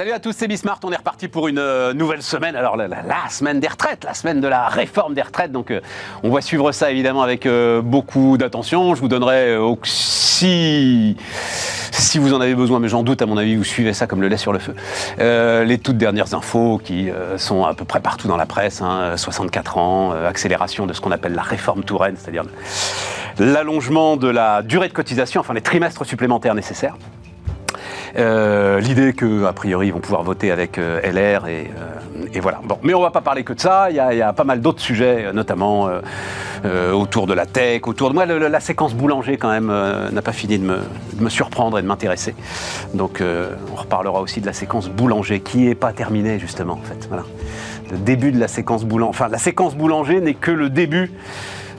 Salut à tous, c'est Bismart. On est reparti pour une euh, nouvelle semaine. Alors, la, semaine des retraites, la semaine de la réforme des retraites. Donc, euh, on va suivre ça évidemment avec euh, beaucoup d'attention. Je vous donnerai aussi, si vous en avez besoin, mais j'en doute, à mon avis, vous suivez ça comme le lait sur le feu. Les toutes dernières infos qui sont à peu près partout dans la presse. hein, 64 ans, euh, accélération de ce qu'on appelle la réforme Touraine, c'est-à-dire l'allongement de la durée de cotisation, enfin les trimestres supplémentaires nécessaires. Euh, L'idée que, a priori, ils vont pouvoir voter avec euh, LR et, euh, et voilà. Bon, mais on va pas parler que de ça. Il y a, pas mal d'autres sujets, notamment autour de la tech, autour de moi. la séquence boulanger, quand même, n'a pas fini de me, surprendre et de m'intéresser. Donc, on reparlera aussi de la séquence boulanger, qui est pas terminée justement, en fait. Voilà. Le début de la séquence boulanger. Enfin, la séquence boulanger n'est que le début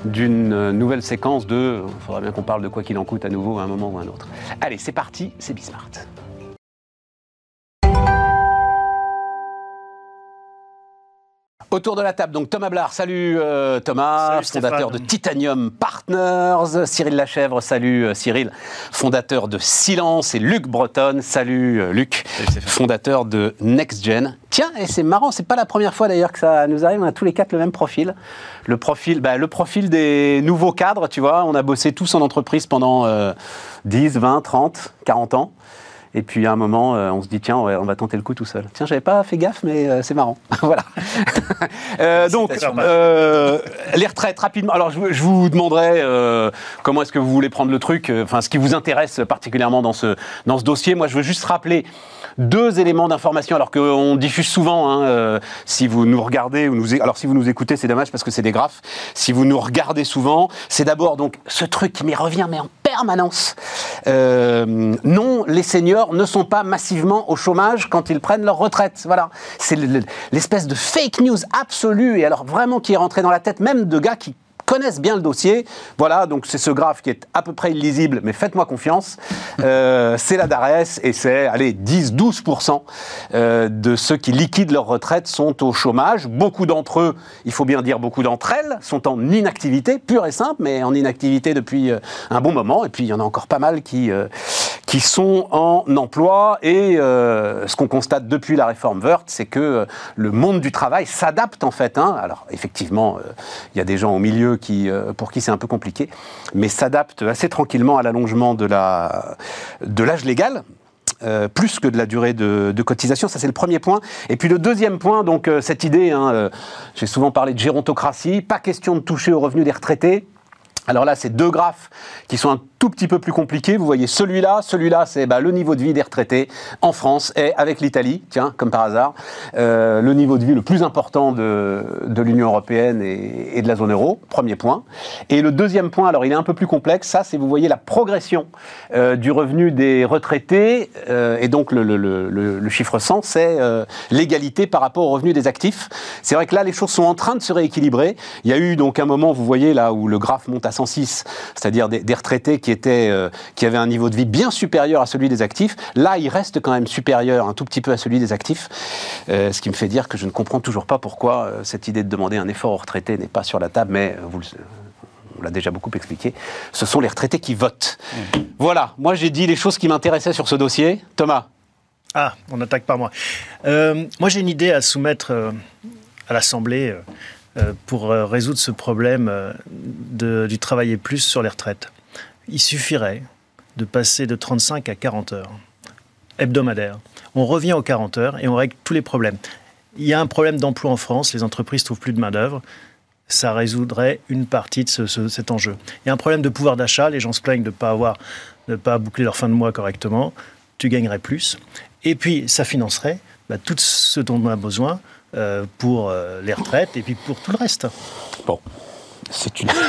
d'une nouvelle séquence de. Il faudra bien qu'on parle de quoi qu'il en coûte à nouveau à un moment ou à un autre. Allez, c'est parti, c'est Bismart. Autour de la table, donc Thomas Blard, salut euh, Thomas, Salut, fondateur Stéphane. de Titanium Partners, Cyril Lachèvre, salut euh, Cyril, fondateur de Silence, et Luc Breton, salut euh, Luc, fondateur de NextGen. Tiens, et c'est marrant, c'est pas la première fois d'ailleurs que ça nous arrive, on a tous les quatre le même profil. Le profil, bah, le profil des nouveaux cadres, tu vois, on a bossé tous en entreprise pendant euh, 10, 20, 30, 40 ans. Et puis à un moment, euh, on se dit tiens, on va tenter le coup tout seul. Tiens, j'avais pas fait gaffe, mais euh, c'est marrant. voilà. Euh, donc, euh, les retraites rapidement. Alors, je, vous- je vous demanderai euh, comment est-ce que vous voulez prendre le truc. Enfin, ce qui vous intéresse particulièrement dans ce dans ce dossier. Moi, je veux juste rappeler deux éléments d'information, alors qu'on diffuse souvent. hein, euh, si vous nous regardez ou nous, alors si vous nous écoutez, c'est dommage parce que c'est des graphes. Si vous nous regardez souvent, c'est d'abord donc ce truc qui m'y revient, mais en permanence. Euh, non, les seniors ne sont pas massivement au chômage quand ils prennent leur retraite. Voilà, c'est le- le- l'espèce de fake news absolue et alors vraiment qui est rentré dans la tête même de gars qui connaissent bien le dossier. Voilà, donc c'est ce graphe qui est à peu près illisible, mais faites-moi confiance. Euh, c'est la DARES et c'est, allez, 10-12% euh, de ceux qui liquident leur retraite sont au chômage. Beaucoup d'entre eux, il faut bien dire beaucoup d'entre elles, sont en inactivité, pure et simple, mais en inactivité depuis euh, un bon moment. Et puis il y en a encore pas mal qui, euh, qui sont en emploi. Et euh, ce qu'on constate depuis la réforme Wörth, c'est que euh, le monde du travail s'adapte en fait. hein. Alors effectivement, euh, il y a des gens au milieu qui, euh, pour qui c'est un peu compliqué, mais s'adapte assez tranquillement à l'allongement de la- de l'âge légal. euh, plus que de la durée de, de cotisation, ça c'est le premier point. Et puis le deuxième point, donc euh, cette idée, hein, euh, j'ai souvent parlé de gérontocratie, pas question de toucher aux revenus des retraités. Alors là, c'est deux graphes qui sont un tout petit peu plus compliqués. Vous voyez celui-là, celui-là, c'est bah, le niveau de vie des retraités en France et avec l'Italie, tiens, comme par hasard, euh, le niveau de vie le plus important de, de l'Union européenne et, de la zone euro, premier point. Et le deuxième point, alors il est un peu plus complexe, ça c'est vous voyez la progression euh, du revenu des retraités, euh, et donc le, le- chiffre 100, c'est l'égalité par rapport au revenu des actifs. C'est vrai que là, les choses sont en train de se rééquilibrer. Il y a eu donc un moment, vous voyez là, où le graphe monte à 106, c'est-à-dire des, des retraités qui, étaient, euh, qui avaient un niveau de vie bien supérieur à celui des actifs. Là, il reste quand même supérieur un tout petit peu à celui des actifs, Euh, ce qui me fait dire que je ne comprends toujours pas pourquoi euh, cette idée de demander un effort aux retraités n'est pas sur la table, mais vous le on l'a déjà beaucoup expliqué, ce sont les retraités qui votent. Voilà, moi j'ai dit les choses qui m'intéressaient sur ce dossier. Thomas Ah, on attaque par moi. Euh, moi, j'ai une idée à soumettre euh, à l'Assemblée euh, pour euh, résoudre ce problème euh, de- du travailler plus sur les retraites. Il suffirait de passer de 35 à 40 heures hebdomadaires. On revient aux 40 heures et on règle tous les problèmes. Il y a un problème d'emploi en France, les entreprises trouvent plus de main-d'œuvre. Ça résoudrait une partie de ce- ce- cet enjeu. Il y a un problème de pouvoir d'achat, les gens se plaignent de ne pas avoir, de pas boucler leur fin de mois correctement. Tu gagnerais plus. Et puis, ça financerait bah, tout ce dont on a besoin euh, pour euh, les retraites et puis pour tout le reste. C'est une...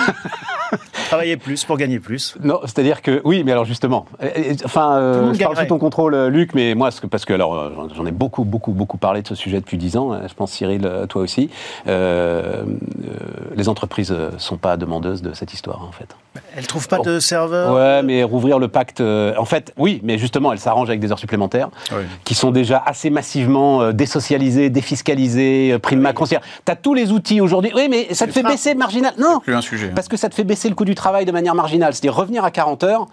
Travailler plus pour gagner plus. Non, c'est-à-dire que oui, mais alors justement, euh, euh, enfin, euh, je parle sous ton contrôle, euh, Luc, mais moi, parce que alors, j'en- ai beaucoup, beaucoup, beaucoup parlé de ce sujet depuis dix ans. Je pense Cyril, toi aussi. Euh, euh, les entreprises sont pas demandeuses de cette histoire, en fait. Elles ne trouvent pas de serveur Ouais, mais rouvrir le pacte. en fait, oui, mais justement, elles s'arrangent avec des heures supplémentaires Oui. qui sont déjà assez massivement désocialisées, défiscalisées, de Macron. Tu as tous les outils aujourd'hui. Oui, mais ça te fait baisser marginal. Non, plus un sujet. parce que ça te fait baisser le coût du travail de manière marginale. C'est-à-dire revenir à 40 heures.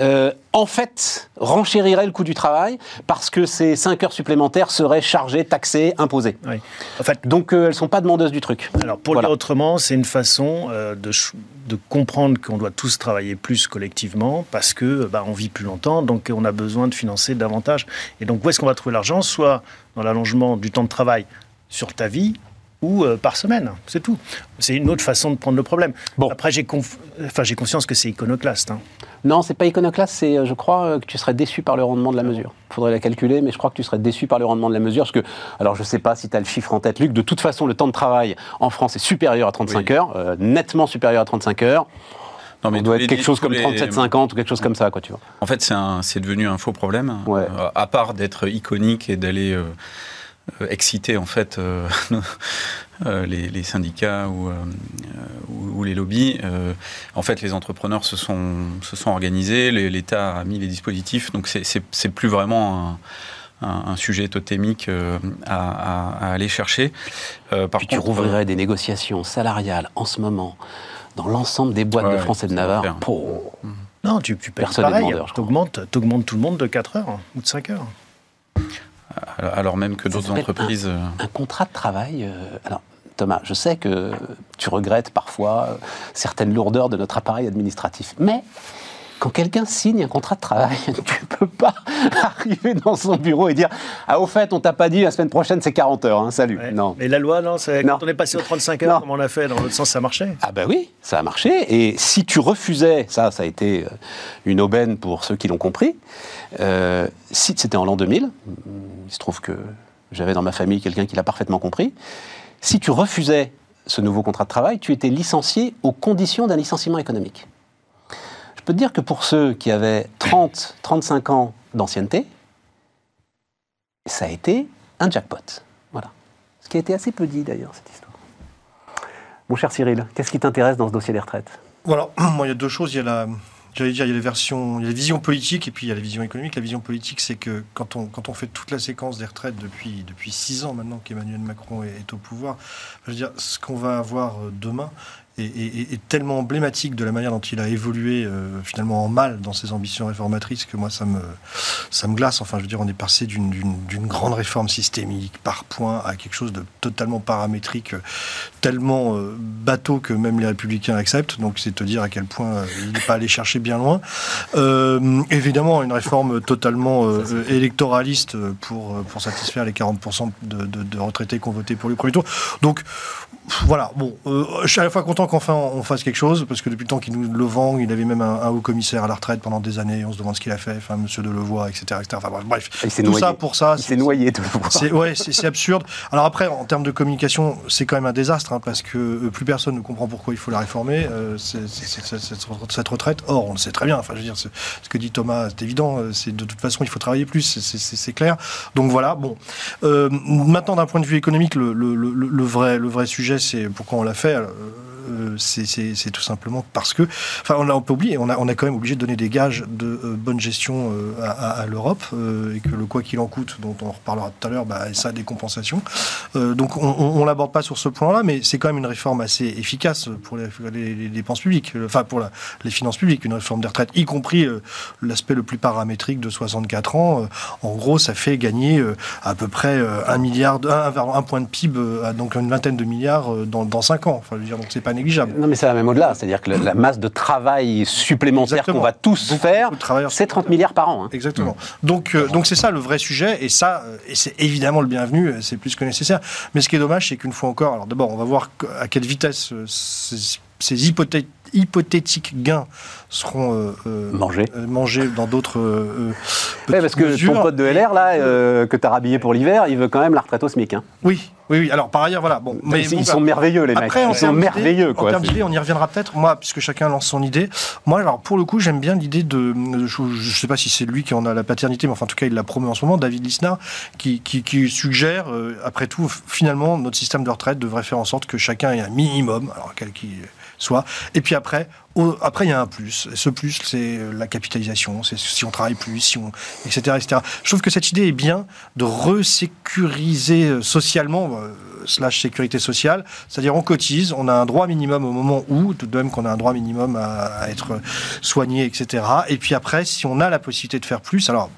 euh, en fait, renchérirait le coût du travail parce que ces 5 heures supplémentaires seraient chargées, taxées, imposées. Oui. En fait, Donc euh, elles ne sont pas demandeuses du truc. alors pour Voilà. le dire autrement, c'est une façon euh, de comprendre qu'on doit tous travailler plus collectivement parce que bah, on vit plus longtemps, donc on a besoin de financer davantage. Et donc où est-ce qu'on va trouver l'argent? Soit dans l'allongement du temps de travail sur ta vie ou euh, par semaine, c'est tout. C'est une autre façon de prendre le problème. Bon. Après, j'ai conf- enfin, j'ai conscience que c'est iconoclaste. hein. Non, c'est pas iconoclaste, c'est, euh, je crois, euh, que tu serais déçu par le rendement de la mesure. Il faudrait la calculer, mais je crois que tu serais déçu par le rendement de la mesure. Parce que, alors je sais pas si tu as le chiffre en tête, Luc, de toute façon, le temps de travail en France est supérieur à 35 Oui. heures, euh, nettement supérieur à 35 heures. Non, On tous doit être quelque chose comme les- 37-50 ou quelque chose comme ça, quoi, tu vois. En fait, c'est devenu un faux problème. Ouais. Euh, à part d'être iconique et d'aller euh, exciter en fait euh, euh, les, les syndicats ou, euh, euh, ou, ou les lobbies, euh, en fait, les entrepreneurs se sont se sont organisés. L'État a mis les dispositifs, donc c'est- plus vraiment un, un- un sujet totémique euh, à, à- à aller chercher. Euh, par Puis tu contre, rouvrirais des négociations salariales en ce moment dans l'ensemble des boîtes Ouais, de France et de Navarre. Non, tu, tu payes Personne n'est pareil. crois. T'augmentes, t'augmentes tout le monde de 4 heures ou de 5 heures. Alors même que d'autres entreprises. euh, Un contrat de travail. euh, alors, Thomas, je sais que tu regrettes parfois euh, certaines lourdeurs de notre appareil administratif, mais quand quelqu'un signe un contrat de travail, tu peux pas arriver dans son bureau et dire Ah, au fait, on t'a pas dit la semaine prochaine c'est 40 heures, hein, salut. Ouais. Non. Mais la loi, non, c'est- Non. quand on est passé aux 35 heures, Non. comme on l'a fait, dans l'autre sens, ça marchait. Ah ben oui, ça a marché. Et si tu refusais, ça, ça a été euh, une aubaine pour ceux qui l'ont compris. euh, si c'était en l'an 2000, il se trouve que j'avais dans ma famille quelqu'un qui l'a parfaitement compris. Si tu refusais ce nouveau contrat de travail, tu étais licencié aux conditions d'un licenciement économique. Je peux te dire que pour ceux qui avaient 30, 35 ans d'ancienneté, ça a été un jackpot. Voilà. Ce qui a été assez peu dit d'ailleurs, cette histoire. Mon cher Cyril, qu'est-ce qui t'intéresse dans ce dossier des retraites? Voilà, moi il y a deux choses. Il y a la, j'allais dire, il y a les versions, il y a les visions politiques et puis il y a la vision économique. La vision politique, c'est que quand on, quand on fait toute la séquence des retraites depuis, depuis six ans maintenant qu'Emmanuel Macron est, est au pouvoir, je veux dire, ce qu'on va avoir euh, demain est, est- est tellement emblématique de la manière dont il a évolué euh, finalement en mal dans ses ambitions réformatrices que moi ça me, ça me glace. Enfin, je veux dire, on est passé d'une- d'une d'une grande réforme systémique par point à quelque chose de totalement paramétrique, euh, tellement euh, bateau que même les républicains acceptent. Donc, c'est te dire à quel point euh, il n'est pas allé chercher bien loin. Évidemment, une réforme totalement électoraliste pour, pour satisfaire les 40% de, de- de retraités qui ont voté pour le premier tour. Donc, voilà, bon, euh, je suis à la fois content qu'enfin on fasse quelque chose, parce que depuis le temps qu'il nous le vend, il avait même un, un haut commissaire à la retraite pendant des années, on se demande ce qu'il a fait, enfin, monsieur Delevoye, etc. etc. Enfin, bref. Il tout noyé. ça pour ça. Il s'est noyé de le voir. C'est ouais, c'est c'est absurde. Alors après, en termes de communication, c'est quand même un désastre hein, parce que euh, plus personne ne comprend pourquoi il faut la réformer. euh, c'est- c'est- c'est- c'est- cette, cette retraite. Or, on le sait très bien. Enfin, je veux dire, c'est- ce que dit Thomas, c'est évident. euh, C'est de toute façon, il faut travailler plus. c'est- c'est- C'est c'est clair. Donc voilà. Bon. Euh, maintenant, d'un point de vue économique, le, le- le- le vrai, le vrai sujet, c'est pourquoi on l'a fait. Euh, c'est- tout simplement parce que, enfin, on a, on peut oublier, on a, on a quand même obligé de donner des gages de euh, bonne gestion euh, à, l'Europe et que le quoi qu'il en coûte, dont on reparlera tout à l'heure, bah, ça a des compensations. Donc on, on l'aborde pas sur ce point-là, mais c'est quand même une réforme assez efficace pour les, dépenses publiques, enfin pour les finances publiques, une réforme des retraites, y compris l'aspect le plus paramétrique de 64 ans. En gros, ça fait gagner à peu près un milliard, un, point de PIB, donc une vingtaine de milliards dans, dans 5 ans. Enfin, je veux dire, donc c'est pas négligeable. Non, mais ça va même au-delà. C'est-à-dire que la, masse de travail supplémentaire qu'on va tous Beaucoup, faire, c'est 30 milliards par an. hein. Exactement. Donc, euh, donc c'est ça le vrai sujet, et ça, euh, et c'est évidemment le bienvenu, euh, c'est plus que nécessaire. Mais ce qui est dommage, c'est qu'une fois encore, alors d'abord, on va voir à quelle vitesse ces, ces hypothétiques gains seront euh, euh, Mangés. euh, mangés dans d'autres euh, Ouais, parce que mesures. ton pote de LR, là, que t'as rhabillé pour l'hiver, il veut quand même la retraite au SMIC. Hein. Oui, oui, oui. Alors par ailleurs, voilà. Bon, Mais ils, bon, sont merveilleux, les mecs. Après, en Ils sont termes merveilleux, En quoi. termes C'est- d'idées, on y reviendra peut-être. Moi, puisque chacun lance son idée. Moi, alors pour le coup, j'aime bien l'idée de. Je ne sais pas si c'est lui qui en a la paternité, mais enfin, en tout cas, il la promeut en ce moment, David Lisnard, qui, qui, qui suggère, euh, après tout, finalement, notre système de retraite devrait faire en sorte que chacun ait un minimum, alors qu'il Et puis après, après, il y a un plus. Ce plus, c'est la capitalisation, c'est si on travaille plus, si on, etc., etc. Je trouve que cette idée est bien de resécuriser socialement, euh, slash sécurité sociale, c'est-à-dire on cotise, on a un droit minimum au moment où, tout de même qu'on a un droit minimum à, à être soigné, etc. Et puis après, si on a la possibilité de faire plus, alors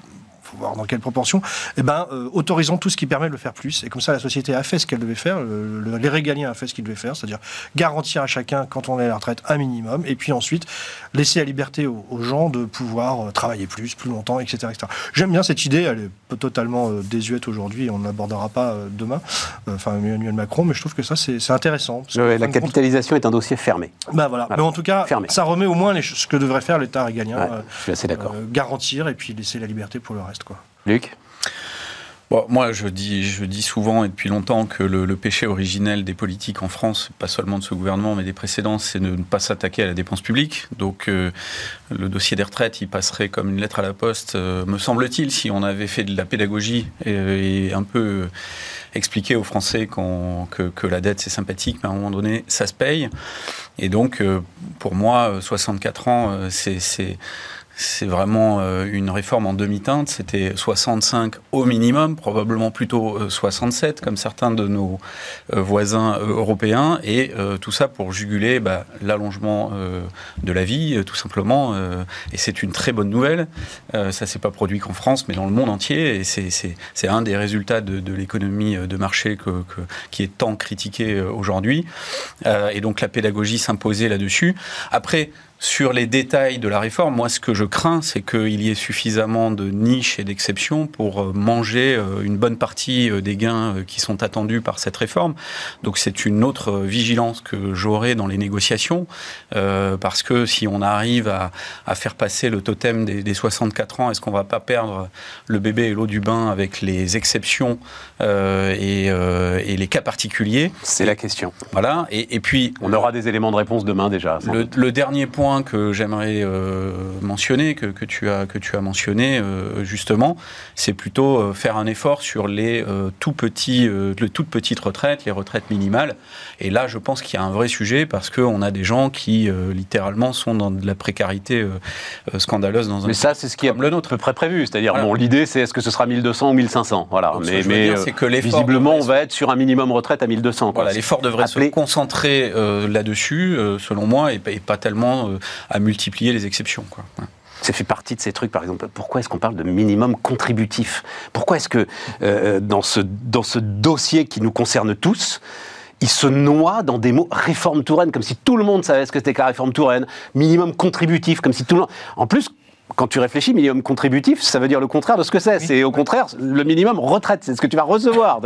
voir dans quelle proportion, eh ben, euh, autorisons tout ce qui permet de le faire plus. Et comme ça, la société a fait ce qu'elle devait faire, les régaliens a fait ce qu'il devait faire, c'est-à-dire garantir à chacun, quand on est à la retraite, un minimum, et puis ensuite laisser la liberté aux, gens de pouvoir euh, travailler plus, plus longtemps, etc. J'aime bien cette idée, elle est totalement euh, désuète aujourd'hui, on n'abordera pas demain, enfin Emmanuel Macron, mais je trouve que ça, c'est intéressant. la capitalisation est un dossier fermé. Ben voilà. Mais en tout cas, ça remet au moins ce que devrait faire l'État régalien. je suis assez d'accord. garantir et puis laisser la liberté pour le reste. Luc moi, je dis, je dis souvent et depuis longtemps que le, péché originel des politiques en France, pas seulement de ce gouvernement, mais des précédents, c'est de ne pas s'attaquer à la dépense publique. Donc, euh, le dossier des retraites, il passerait comme une lettre à la poste, euh, me semble-t-il, si on avait fait de la pédagogie et, un peu expliqué aux Français que, que, la dette, c'est sympathique, mais à un moment donné, ça se paye. Et donc, euh, pour moi, 64 ans, c'est c'est vraiment euh, une réforme en demi-teinte. C'était 65 au minimum, probablement plutôt 67, euh, comme certains de nos euh, voisins européens. Et tout ça pour juguler bah, l'allongement de la vie, tout simplement. et c'est une très bonne nouvelle. ça s'est pas produit qu'en France, mais dans le monde entier. Et c'est un des résultats de, l'économie de marché qui est tant critiqué aujourd'hui. et donc la pédagogie s'imposait là-dessus. Après, sur les détails de la réforme, moi, ce que je crains, c'est qu'il y ait suffisamment de niches et d'exceptions pour euh, manger euh, une bonne partie euh, des gains qui sont attendus par cette réforme. Donc, c'est une autre vigilance que j'aurai dans les négociations, parce que si on arrive à, faire passer le totem des, 64 ans, est-ce qu'on va pas perdre le bébé et l'eau du bain avec les exceptions et, les cas particuliers? C'est la question. Voilà. Et, puis, on aura des éléments de réponse demain déjà. le dernier point que j'aimerais euh, mentionner, que, que, tu as, que tu as mentionné euh, justement, c'est plutôt euh, faire un effort sur les tout petits, les toutes petites retraites, les retraites minimales. Et là, je pense qu'il y a un vrai sujet parce qu'on a des gens qui littéralement sont dans de la précarité scandaleuse dans un. Mais ça, c'est ce qui est le nôtre peu près prévu. C'est-à-dire, bon, l'idée, c'est est-ce que ce sera 1200 ou 1500 Voilà. mais, mais que visiblement, on va être sur un minimum retraite à 1200. Voilà, l'effort devrait se concentrer là-dessus, selon moi, et pas tellement à multiplier les exceptions. Ça fait partie de ces trucs, par exemple. Pourquoi est-ce qu'on parle de minimum contributif? Pourquoi est-ce que euh, dans, ce, dans ce dossier qui nous concerne tous, il se noie dans des mots réforme Touraine, comme si tout le monde savait ce que c'était que la réforme Touraine, minimum contributif, comme si tout le monde. En plus, quand tu réfléchis, minimum contributif, ça veut dire le contraire de ce que c'est. C'est au contraire le minimum retraite, c'est ce que tu vas recevoir.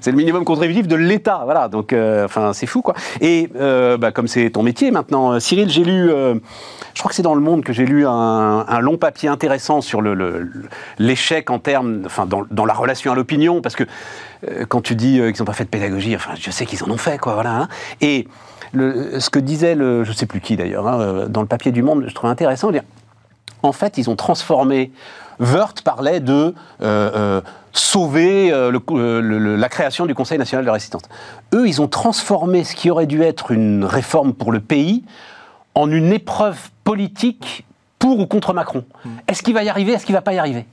c'est le minimum contributif de l'État. Voilà, donc euh, enfin c'est fou quoi. Et euh, bah, comme c'est ton métier maintenant, euh, Cyril, j'ai lu, je crois que c'est dans Le Monde que j'ai lu un, long papier intéressant sur l'échec le, en termes, enfin dans, dans, la relation à l'opinion, parce que quand tu dis qu'ils n'ont pas fait de pédagogie, enfin je sais qu'ils en ont fait quoi, voilà. Hein. Et le, ce que disait le, je sais plus qui d'ailleurs, hein, dans le papier du Monde, je trouvais intéressant, dire en fait, ils ont transformé. Wörth parlait de euh, euh, sauver euh, la création du Conseil national de résistance. Eux, ils ont transformé ce qui aurait dû être une réforme pour le pays en une épreuve politique pour ou contre Macron. Hmm. Est-ce qu'il va y arriver Est-ce qu'il va pas y arriver?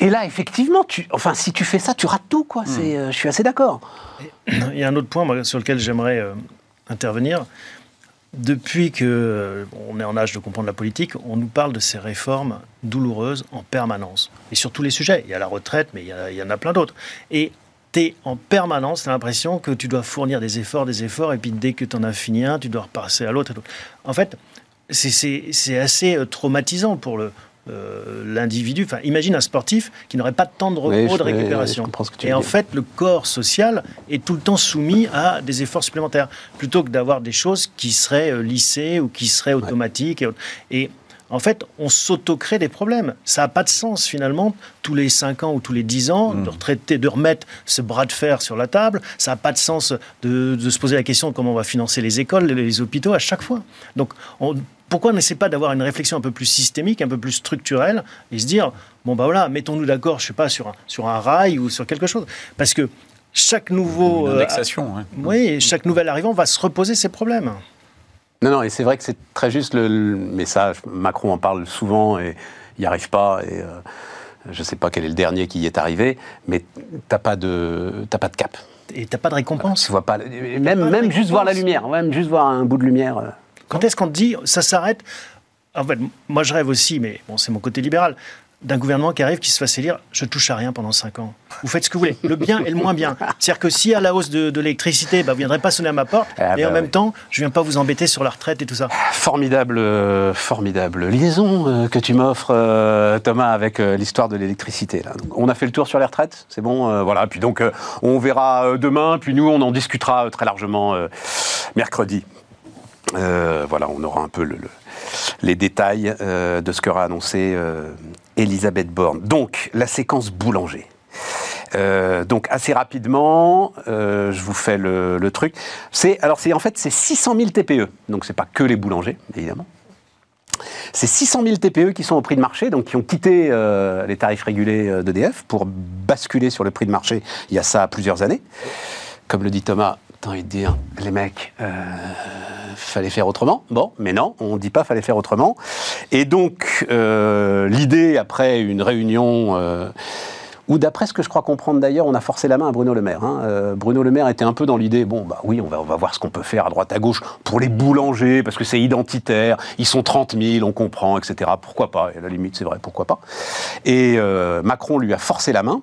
Et là, effectivement, tu, enfin, si tu fais ça, tu rates tout, quoi. Hmm. je suis assez d'accord. Il y a un autre point sur lequel j'aimerais intervenir depuis que on est en âge de comprendre la politique, on nous parle de ces réformes douloureuses en permanence. Et sur tous les sujets. Il y a la retraite, mais il y, en a plein d'autres. Et tu es en permanence, tu l'impression que tu dois fournir des efforts, des efforts, et puis dès que tu en as fini un, tu dois repasser à l'autre. En fait, c'est assez euh, traumatisant pour le, euh, l'individu. Enfin, imagine un sportif qui n'aurait pas de temps de repos, de récupération. et en fait, le corps social est tout le temps soumis à des efforts supplémentaires, plutôt que d'avoir des choses qui seraient euh, lissées ou qui seraient automatiques. Et, en fait, on s'auto-crée des problèmes. Ça n'a pas de sens, finalement, tous les 5 ans ou tous les 10 ans, hmm. de retraiter, de remettre ce bras de fer sur la table. Ça n'a pas de sens de, de, se poser la question de comment on va financer les écoles, les hôpitaux à chaque fois. Donc, on, pourquoi on n'essaie pas d'avoir une réflexion un peu plus systémique, un peu plus structurelle, et se dire, bon ben voilà, mettons-nous d'accord, je sais pas, sur un, sur un rail ou sur quelque chose. Parce que chaque nouveau... Une indexation, euh, Oui, chaque nouvel arrivant va se reposer ses problèmes. Non, non, et c'est vrai que c'est très juste, le, le- mais ça, je- Macron en parle souvent et il n'y arrive pas. Et, euh, je ne sais pas quel est le dernier qui y est arrivé, mais t'as pas de, t'as pas de cap. Et t'as pas de récompense. Tu vois pas, même, même juste voir la lumière, même juste voir un bout de lumière. Quand est-ce qu'on te dit ça s'arrête? En fait, moi je rêve aussi, mais bon, c'est mon côté libéral, d'un gouvernement qui arrive, qui se fasse élire, je touche à rien pendant 5 ans. Vous faites ce que vous voulez, le bien et le moins bien. C'est-à-dire que si à la hausse de, de l'électricité, bah, vous ne viendrez pas sonner à ma porte, Ah et bah en même oui. temps, je ne viens pas vous embêter sur la retraite et tout ça. Formidable, euh, formidable liaison euh, que tu m'offres, euh, Thomas, avec l'histoire de l'électricité. on a fait le tour sur les retraites, c'est bon, voilà. Puis donc, on verra demain, puis nous, on en discutera très largement mercredi. Euh, voilà, on aura un peu le- le- les détails euh, de ce qu'aura annoncé euh, Elisabeth Borne. Donc, la séquence boulanger. Donc assez rapidement, je vous fais le, truc. C'est alors c'est en fait c'est 600 000 TPE. Donc c'est pas que les boulangers évidemment. C'est 600 000 TPE qui sont au prix de marché, donc qui ont quitté les tarifs régulés d'EDF pour basculer sur le prix de marché. Il y a ça plusieurs années. Comme le dit Thomas, t'as envie de dire, les mecs, euh, fallait faire autrement. Bon, mais non, on ne dit pas fallait faire autrement. Et donc, euh, l'idée, après une réunion, euh, où d'après ce que je crois comprendre d'ailleurs, on a forcé la main à Bruno Le Maire. hein. Bruno Le Maire était un peu dans l'idée, bon, bah oui, on va, on va voir ce qu'on peut faire à droite à gauche pour les boulangers, parce que c'est identitaire, ils sont 30 000, on comprend, etc. Pourquoi pas Et à la limite, c'est vrai, pourquoi pas Et Macron lui a forcé la main.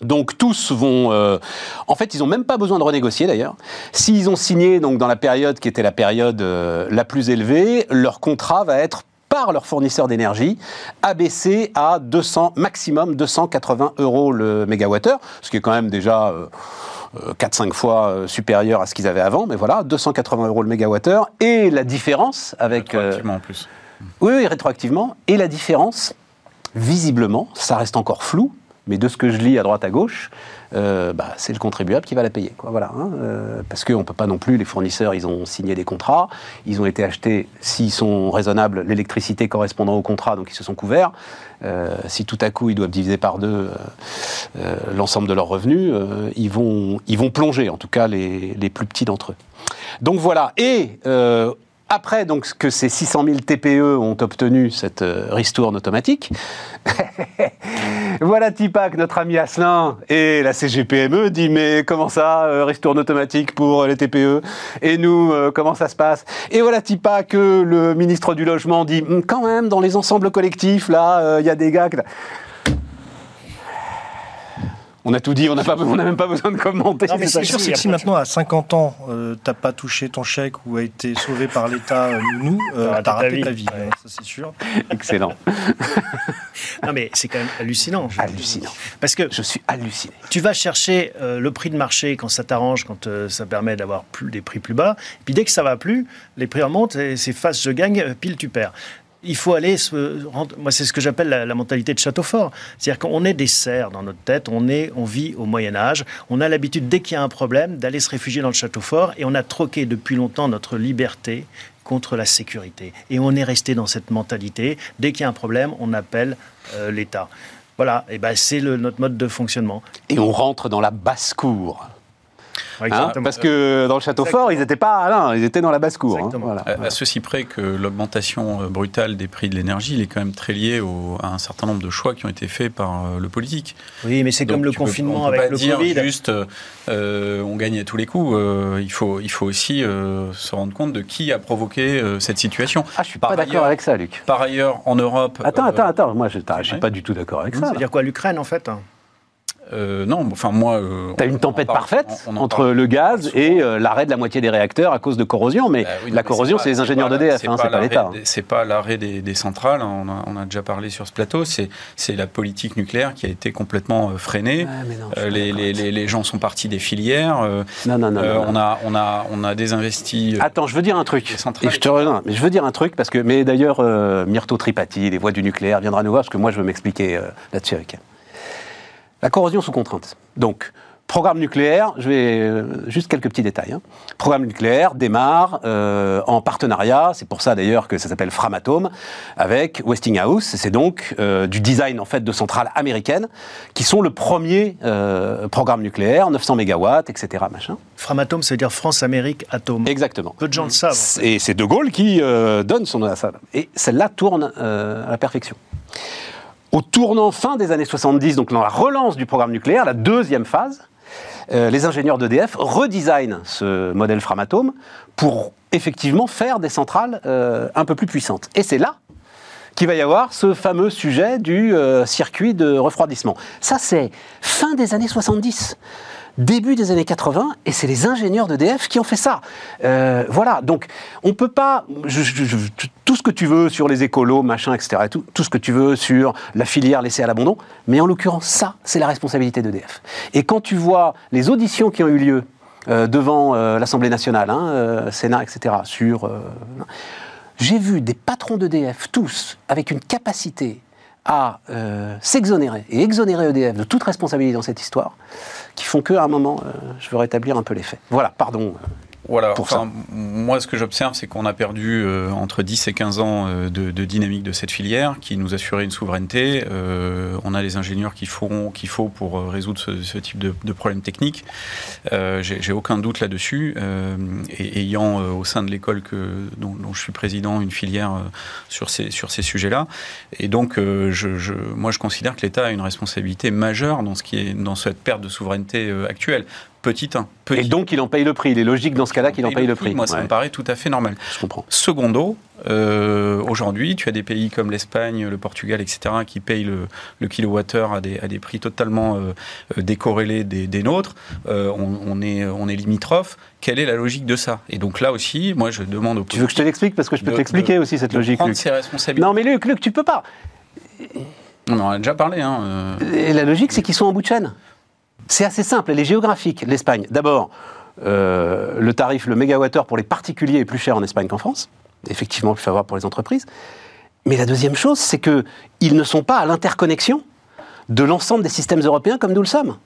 Donc tous vont, euh, en fait, ils n'ont même pas besoin de renégocier d'ailleurs. S'ils ont signé donc dans la période qui était la période euh, la plus élevée, leur contrat va être par leur fournisseur d'énergie abaissé à 200 maximum 280 euros le mégawattheure, ce qui est quand même déjà euh, euh, 4-5 fois supérieur à ce qu'ils avaient avant. Mais voilà, 280 euros le mégawattheure et la différence avec Rétroactivement, en plus. oui, oui, rétroactivement. Et la différence, visiblement, ça reste encore flou, mais de ce que je lis à droite à gauche, euh, bah, c'est le contribuable qui va la payer. Voilà, hein, euh, parce qu'on ne peut pas non plus, les fournisseurs, ils ont signé des contrats, ils ont été achetés, s'ils sont raisonnables, l'électricité correspondant au contrat, donc ils se sont couverts. Euh, si tout à coup ils doivent diviser par deux l'ensemble de leurs revenus, ils, vont, ils vont plonger, en tout cas les, les plus petits d'entre eux. Donc voilà, et après donc que ces 600 000 TPE ont obtenu cette euh, ristourne automatique, voilà Tipac, notre ami Asselin, et la CGPME dit mais comment ça, euh, ristourne automatique pour les TPE Et nous, euh, comment ça se passe? Et voilà Tipac, que le ministre du Logement dit Hum, quand même dans les ensembles collectifs, là, euh, il y a des gars... que- On a tout dit, on n'a même pas besoin de commenter. Non, mais C'est ça, sûr, c'est que si maintenant, à 50 ans, euh, t'as pas touché ton chèque ou a été sauvé par l'État, euh, nous, euh, T'as raté ta vie. ta vie, Ouais. ça c'est sûr. Excellent, Non, mais c'est quand même hallucinant. je- hallucinant. Parce que Je suis halluciné. tu vas chercher euh, le prix de marché quand ça t'arrange, quand euh, ça permet d'avoir plus, des prix plus bas. Puis dès que ça va plus, les prix remontent et c'est face je gagne, pile tu perds. Il faut aller se Moi, c'est ce que j'appelle la, mentalité de château fort. C'est-à-dire qu'on est des serfs dans notre tête, on, est, on vit au Moyen-Âge, on a l'habitude, dès qu'il y a un problème, d'aller se réfugier dans le château fort et on a troqué depuis longtemps notre liberté contre la sécurité. Et on est resté dans cette mentalité. Dès qu'il y a un problème, on appelle euh, l'État. Voilà, et ben c'est notre mode de fonctionnement. Et on rentre dans la basse-cour. Hein, Exactement. parce que dans le château fort, ils n'étaient pas là, ils étaient dans la basse-cour. hein, voilà. À, à ceci près que l'augmentation euh, brutale des prix de l'énergie, il est quand même très lié au- à un certain nombre de choix qui ont été faits par euh, le politique. Oui, mais c'est comme le peux- confinement on peut avec pas le dire Covid. juste euh, on gagne à tous les coups. Euh, il, faut, il faut aussi euh, se rendre compte de qui a provoqué euh, cette situation. Ah, je suis Par pas d'accord avec ça, Luc. Par ailleurs, en Europe. Attends, euh, attends, attends. Moi, je ne suis ouais. pas du tout d'accord avec ça. là. C'est-à-dire quoi, l'Ukraine en fait hein? Euh, non, enfin moi. euh, T'as une tempête parle- parfaite on- on en entre le gaz et euh, l'arrêt de la moitié des réacteurs à cause de corrosion. Mais Bah oui, non, la mais corrosion, c'est les ingénieurs d'EDF, hein, c'est pas l'État. C'est pas l'arrêt des, des centrales, hein, on a, on a déjà parlé sur ce plateau, c'est la politique nucléaire qui a été complètement freinée. Non, les, pas les- les- les gens sont partis des filières. Non, non, non. on, a, on, a, on a désinvesti. Attends, je veux dire un truc. Et je te rejoins. Mais je veux dire un truc parce que, mais d'ailleurs, Myrto Tripati, les voix du nucléaire, viendra nous voir parce que moi, je veux m'expliquer là-dessus avec elle. La corrosion sous contrainte. Donc, Programme nucléaire, je vais euh, juste quelques petits détails. hein. Programme nucléaire démarre euh, en partenariat, c'est pour ça d'ailleurs que ça s'appelle Framatome, avec Westinghouse. C'est donc euh, du design en fait de centrales américaines qui sont le premier euh, programme nucléaire, 900 mégawatts, etc. Machin. Framatome, ça veut dire France-Amérique Atome. Exactement. Peu de gens le savent. en fait. Et c'est De Gaulle qui donne son nom à ça. Et celle-là tourne à la perfection. Au tournant fin des années 70, donc dans la relance du programme nucléaire, la deuxième phase, euh, les ingénieurs d'EDF redesignent ce modèle Framatome pour effectivement faire des centrales euh, un peu plus puissantes. Et c'est là qu'il va y avoir ce fameux sujet du euh, circuit de refroidissement. Ça, c'est fin des années 70 début des années 80, et c'est les ingénieurs d'EDF qui ont fait ça. Euh, voilà, donc on peut pas... tout ce que tu veux sur les écolos, machin, etc., et tout, ce que tu veux sur la filière laissée à l'abandon, mais en l'occurrence, ça, c'est la responsabilité d'EDF. Et quand tu vois les auditions qui ont eu lieu euh, devant euh, l'Assemblée nationale, hein, Sénat, etc., sur... j'ai vu des patrons d'EDF, tous, avec une capacité à euh, s'exonérer et exonérer EDF de toute responsabilité dans cette histoire, qui font qu'à un moment, euh, je veux rétablir un peu les faits. Voilà, pardon. Voilà, pour enfin, moi ce que j'observe, c'est qu'on a perdu euh, entre 10 et 15 ans euh, de, de dynamique de cette filière qui nous assurait une souveraineté. Euh, on a les ingénieurs qu'il faut, qu'il faut pour résoudre ce, ce type de, de problèmes techniques. Euh, J'ai aucun doute là-dessus. Et ayant au sein de l'école dont, dont je suis président une filière sur ces, sur ces sujets-là. Et donc, je, je- moi je considère que l'État a une responsabilité majeure dans, ce qui est, dans cette perte de souveraineté actuelle. Petit 1. Petit Et donc, il en paye le prix. Il est logique dans ce cas-là qu'il en paye le prix. moi, ça Ouais, me paraît tout à fait normal. Je comprends. Secondo, euh, aujourd'hui, tu as des pays comme l'Espagne, le Portugal, etc., qui payent le, le kilowattheure à des, à des prix totalement euh, euh, décorrélés des, des nôtres. Euh, on, on est, on est limitrophe. Quelle est la logique de ça? Et donc là aussi, moi, je demande aux Tu veux que je te l'explique? Parce que je peux t'expliquer aussi cette de logique, prendre Luc. ses responsabilités. Non, mais Luc, Luc, tu peux pas. On en a déjà parlé. Hein. Et la logique, c'est qu'ils sont en bout de chaîne. C'est assez simple, elle est géographique. L'Espagne, d'abord, euh, le tarif, le mégawattheure pour les particuliers est plus cher en Espagne qu'en France. Effectivement, plus favorable pour les entreprises. Mais la deuxième chose, c'est qu'ils ne sont pas à l'interconnexion de l'ensemble des systèmes européens comme nous le sommes.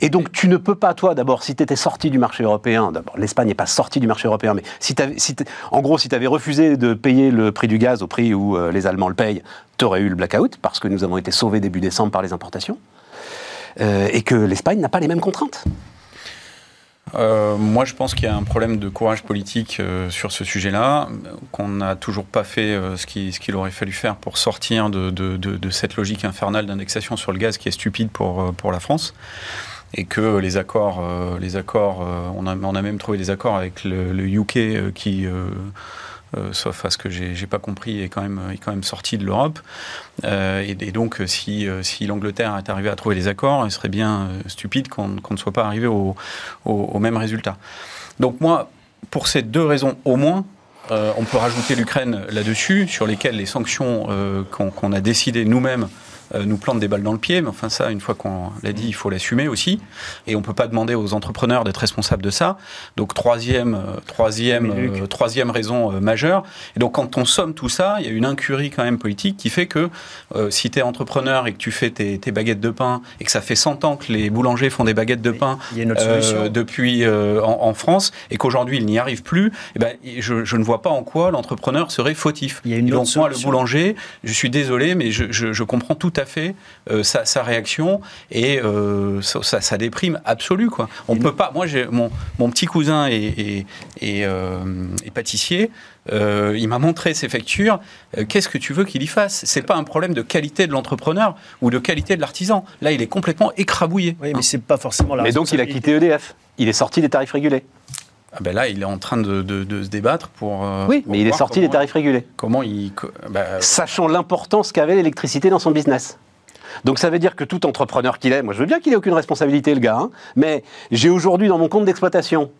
Et donc, tu ne peux pas, toi, d'abord, si tu étais sorti du marché européen, d'abord, l'Espagne n'est pas sortie du marché européen, mais en gros, si tu refusé de payer le prix du gaz au prix où euh, les Allemands le payent, tu aurais eu le blackout, parce que nous avons été sauvés début décembre par les importations, et que l'Espagne n'a pas les mêmes contraintes. Euh, moi, je pense qu'il y a un problème de courage politique euh, sur ce sujet-là, qu'on n'a toujours pas fait euh, ce qu'il aurait fallu faire pour sortir de, cette logique infernale d'indexation sur le gaz qui est stupide pour, euh, la France. Et que les accords, euh, les accords euh, on, a, même trouvé des accords avec le, UK euh, qui, euh, sauf à ce que j'ai pas compris, est quand même, est quand même sorti de l'Europe. Euh, et, donc, euh, si, euh, si l'Angleterre est arrivée à trouver des accords, il serait bien stupide qu'on qu'on ne soit pas arrivé au, même résultat. Donc moi, pour ces deux raisons au moins, on peut rajouter l'Ukraine là-dessus, sur lesquelles les sanctions qu'on a décidées nous-mêmes nous plantent des balles dans le pied, mais enfin ça, une fois qu'on l'a dit, il faut l'assumer aussi, et on peut pas demander aux entrepreneurs d'être responsables de ça. Donc troisième, euh, troisième, euh, troisième raison euh, majeure. Et donc quand on somme tout ça, il y a une incurie quand même politique qui fait que euh, si tu es entrepreneur et que tu fais tes, tes baguettes de pain et que ça fait 100 ans que les boulangers font des baguettes de pain Il y a une autre euh, solution. depuis euh, en, en France et qu'aujourd'hui il n'y arrive plus, eh ben, je, je ne vois pas en quoi l'entrepreneur serait fautif. Il y a une Et donc moi, le boulanger, je suis désolé, mais je, je- je comprends tout à fait euh, sa, sa réaction et euh, ça, ça- ça déprime absolu quoi. On Une- peut pas. Moi, j'ai mon, mon petit cousin est, est- est, euh, est pâtissier. Euh, il m'a montré ses factures. Euh, Qu'est-ce que tu veux qu'il y fasse? C'est pas un problème de qualité de l'entrepreneur ou de qualité de l'artisan. Là, il est complètement écrabouillé. Oui, mais c'est pas forcément la Mais donc, il a quitté EDF. Il est sorti des tarifs régulés. Ah ben là, il est en train de, de- de se débattre pour. euh, Oui, pour mais il est sorti comment- des tarifs régulés. Comment il. bah, Sachant l'importance qu'avait l'électricité dans son business. Donc ça veut dire que tout entrepreneur qu'il est, moi je veux bien qu'il ait aucune responsabilité le gars, hein, mais j'ai aujourd'hui dans mon compte d'exploitation,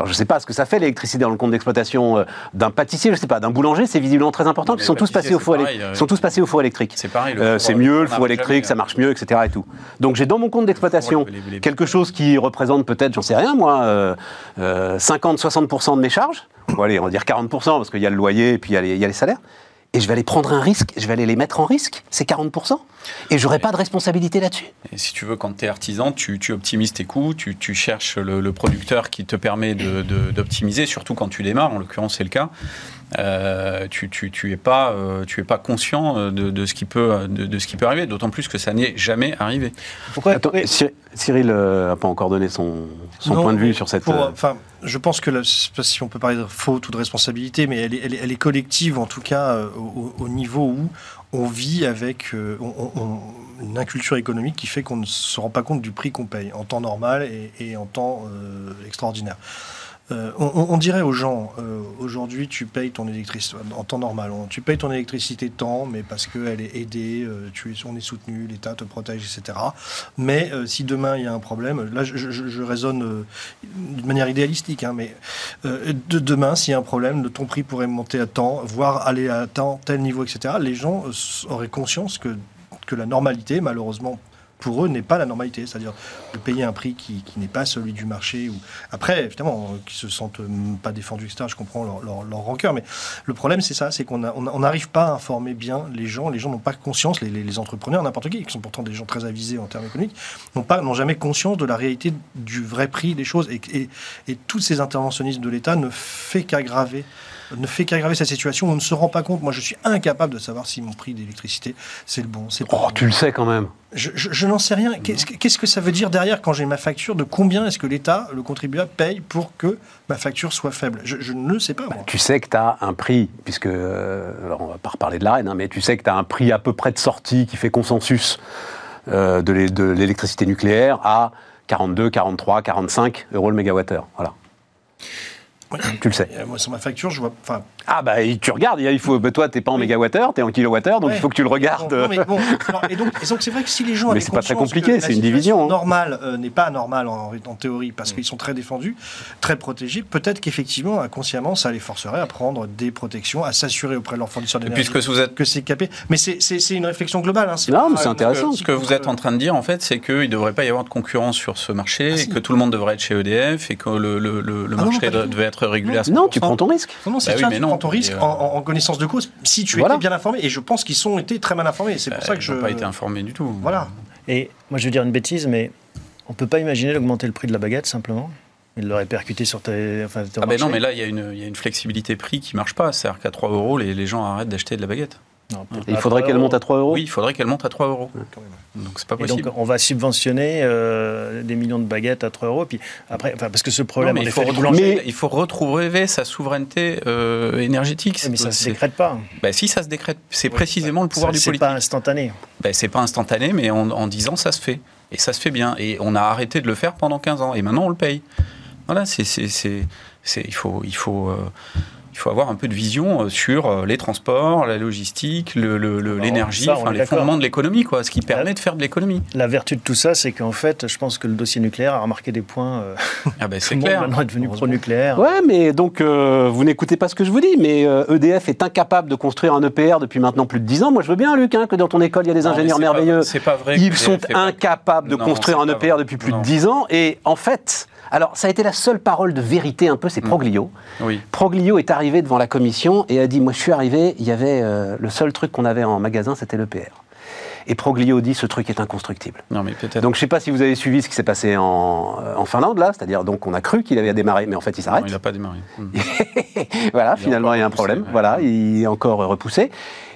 alors je ne sais pas ce que ça fait l'électricité dans le compte d'exploitation euh, d'un pâtissier, je ne sais pas, d'un boulanger, c'est visiblement très important, ils sont tous passés au four, pareil, euh, sont tous passés au four électrique. c'est pareil. Euh, c'est euh, mieux, le four électrique, jamais, ça euh, marche mieux, etc. Et tout. Donc j'ai dans mon compte d'exploitation quelque chose qui représente peut-être, j'en sais rien moi, euh, euh, 50-60% de mes charges. Bon, allez, on va dire 40% parce qu'il y a le loyer et puis il y a les, il y a les salaires. Et je vais aller prendre un risque, je vais aller les mettre en risque, c'est 40%, et j'aurai pas de responsabilité là-dessus. Et si tu veux, quand tu es artisan, tu, tu, optimises tes coûts, tu, tu cherches le, le, producteur qui te permet d'optimiser, de, surtout quand tu démarres, en l'occurrence c'est le cas. Euh, tu, tu, tu, es pas, euh, tu es pas conscient euh, de, de ce qui peut, de, de ce qui peut arriver, d'autant plus que ça n'est jamais arrivé. Pourquoi Attends, Cyril n'a pas encore donné son, son Non, point de vue sur cette. pour- euh, Enfin, je pense que, la- je sais pas si on peut parler de faute ou de responsabilité, mais elle est, collective, en tout cas, euh, au, au niveau où on vit avec euh, une inculture économique qui fait qu'on ne se rend pas compte du prix qu'on paye en temps normal et, et en temps euh, extraordinaire. Euh, on, dirait aux gens, euh, aujourd'hui tu payes ton électricité en temps normal, on- tu payes ton électricité tant, mais parce qu'elle est aidée, euh, tu es, on est soutenu, l'État te protège, etc. Mais si demain il y a un problème, là je, raisonne d'une manière idéalistique, hein, mais de demain s'il y a un problème, ton prix pourrait monter à temps, voire aller à temps, tel niveau, etc. Les gens auraient conscience que, que la normalité, malheureusement, pour eux, n'est pas la normalité, c'est-à-dire de payer un prix qui, qui n'est pas celui du marché. Ou... Après, évidemment, euh, qui se sentent euh, pas défendus, etc., je comprends leur, leur, rancœur, mais le problème, c'est ça, c'est qu'on n'arrive pas à informer bien les gens, les gens n'ont pas conscience, les, les- entrepreneurs, n'importe qui, qui sont pourtant des gens très avisés en termes économiques, n'ont jamais conscience de la réalité du vrai prix des choses. Et, et, et tous ces interventionnistes de l'État ne fait qu'aggraver ne fait qu'aggraver cette situation. On ne se rend pas compte. Moi, je suis incapable de savoir si mon prix d'électricité, c'est le bon. C'est Oh, tu le sais quand même. je, je- je n'en sais rien. Qu'est-ce que, qu'est-ce que ça veut dire derrière quand j'ai ma facture De combien est-ce que l'État, le contribuable, paye pour que ma facture soit faible? Je, je ne le sais pas, moi. Tu sais que tu as un prix, puisque, euh, alors on va pas reparler de la reine, hein, mais tu sais que tu as un prix à peu près de sortie qui fait consensus euh, de l'é- de l'électricité nucléaire à 42, 43, 45 euros le mégawattheure. Voilà. Tu le sais. Euh, Moi, sur ma facture, je vois. Enfin, Ah bah tu regardes, il faut, bah, toi t'es pas en Oui. mégawattheure, t'es en kilowattheure, donc Ouais. il faut que tu le regardes. non, mais bon, et donc, c'est vrai que si les gens Mais avaient c'est pas très compliqué, c'est une division, hein. Normale euh, n'est pas normale en, en théorie parce qu'ils sont très défendus, très protégés. Peut-être qu'effectivement, inconsciemment, ça les forcerait à prendre des protections, à s'assurer auprès de leur fournisseur d'énergie Puisque vous êtes que c'est capé. Mais c'est- une réflexion globale. Hein, Non, mais c'est intéressant. Ce que vous êtes en train de dire, en fait, c'est qu'il ne devrait pas y avoir de concurrence sur ce marché, Ah, et si. que tout le monde devrait être chez EDF, et que le, le- le- le Ah marché devait être à 100%. Non, tu prends ton risque. Non, non, c'est Bah oui, ça, mais tu non. prends ton risque euh, en, connaissance de cause, si tu Voilà. étais bien informé. Et je pense qu'ils ont été très mal informés. C'est pour Euh, ça que ils je. n'ont pas été informés du tout. Voilà. Et moi, je vais dire une bêtise, mais on peut pas imaginer d'augmenter le prix de la baguette simplement et de le répercuter sur tes. Enfin, Ah ben non, mais là, il y, a une- il y a une flexibilité prix qui marche pas. C'est-à-dire qu'à 3 euros, les, les gens arrêtent d'acheter de la baguette. Non, Il faudrait 3 qu'elle monte à 3 euros. Oui, il faudrait qu'elle monte à 3 euros. Donc c'est pas Et possible. donc, on va subventionner euh, des millions de baguettes à 3 euros. Puis après, enfin, parce que ce Non, problème, mais il, faut boulangers- il faut retrouver sa souveraineté euh, énergétique. mais ça ne se C'est- décrète pas. bah, si ça se décrète, c'est précisément le pouvoir Ça, du C'est politique. pas instantané. Ben, c'est pas instantané, mais en, en 10 ans, ça se fait. Et ça se fait bien. Et on a arrêté de le faire pendant 15 ans. Et maintenant, on le paye. Voilà, c'est, c'est, c'est, c'est- il, faut, il, faut, euh, faut avoir un peu de vision euh, sur euh, les transports, la logistique, le, le- le- l'énergie, enfin, les fondements de l'économie, quoi, ce qui permet de faire de l'économie. La vertu de tout ça, c'est qu'en fait, je pense que le dossier nucléaire a remarqué des points. euh, Ah ben, c'est clair. maintenant est devenu pro-nucléaire. Ouais, mais donc euh, vous n'écoutez pas ce que je vous dis, mais euh, EDF est incapable de construire un EPR depuis maintenant plus de 10 ans. Moi, je veux bien, Luc, hein, que dans ton école, il y a des Non, ingénieurs merveilleux. C'est pas vrai. Ils EDF sont pas- incapables de Non, construire un EPR vrai. depuis plus Non. de 10 ans. Et en fait, alors ça a été la seule parole de vérité un peu, c'est Proglio. Oui. Proglio est arrivé devant la commission et a dit Moi, je suis arrivé, il y avait euh, le seul truc qu'on avait en magasin, c'était l'EPR. Et Proglio dit Ce truc est inconstructible. Non, mais peut-être. Donc, je ne sais pas si vous avez suivi ce qui s'est passé en, euh, en Finlande, là, c'est-à-dire, donc, on a cru qu'il avait démarré, mais en fait, il Non, s'arrête. il n'a pas démarré. Hmm. voilà, Il finalement, il y a un problème. ouais. Voilà, il est encore repoussé.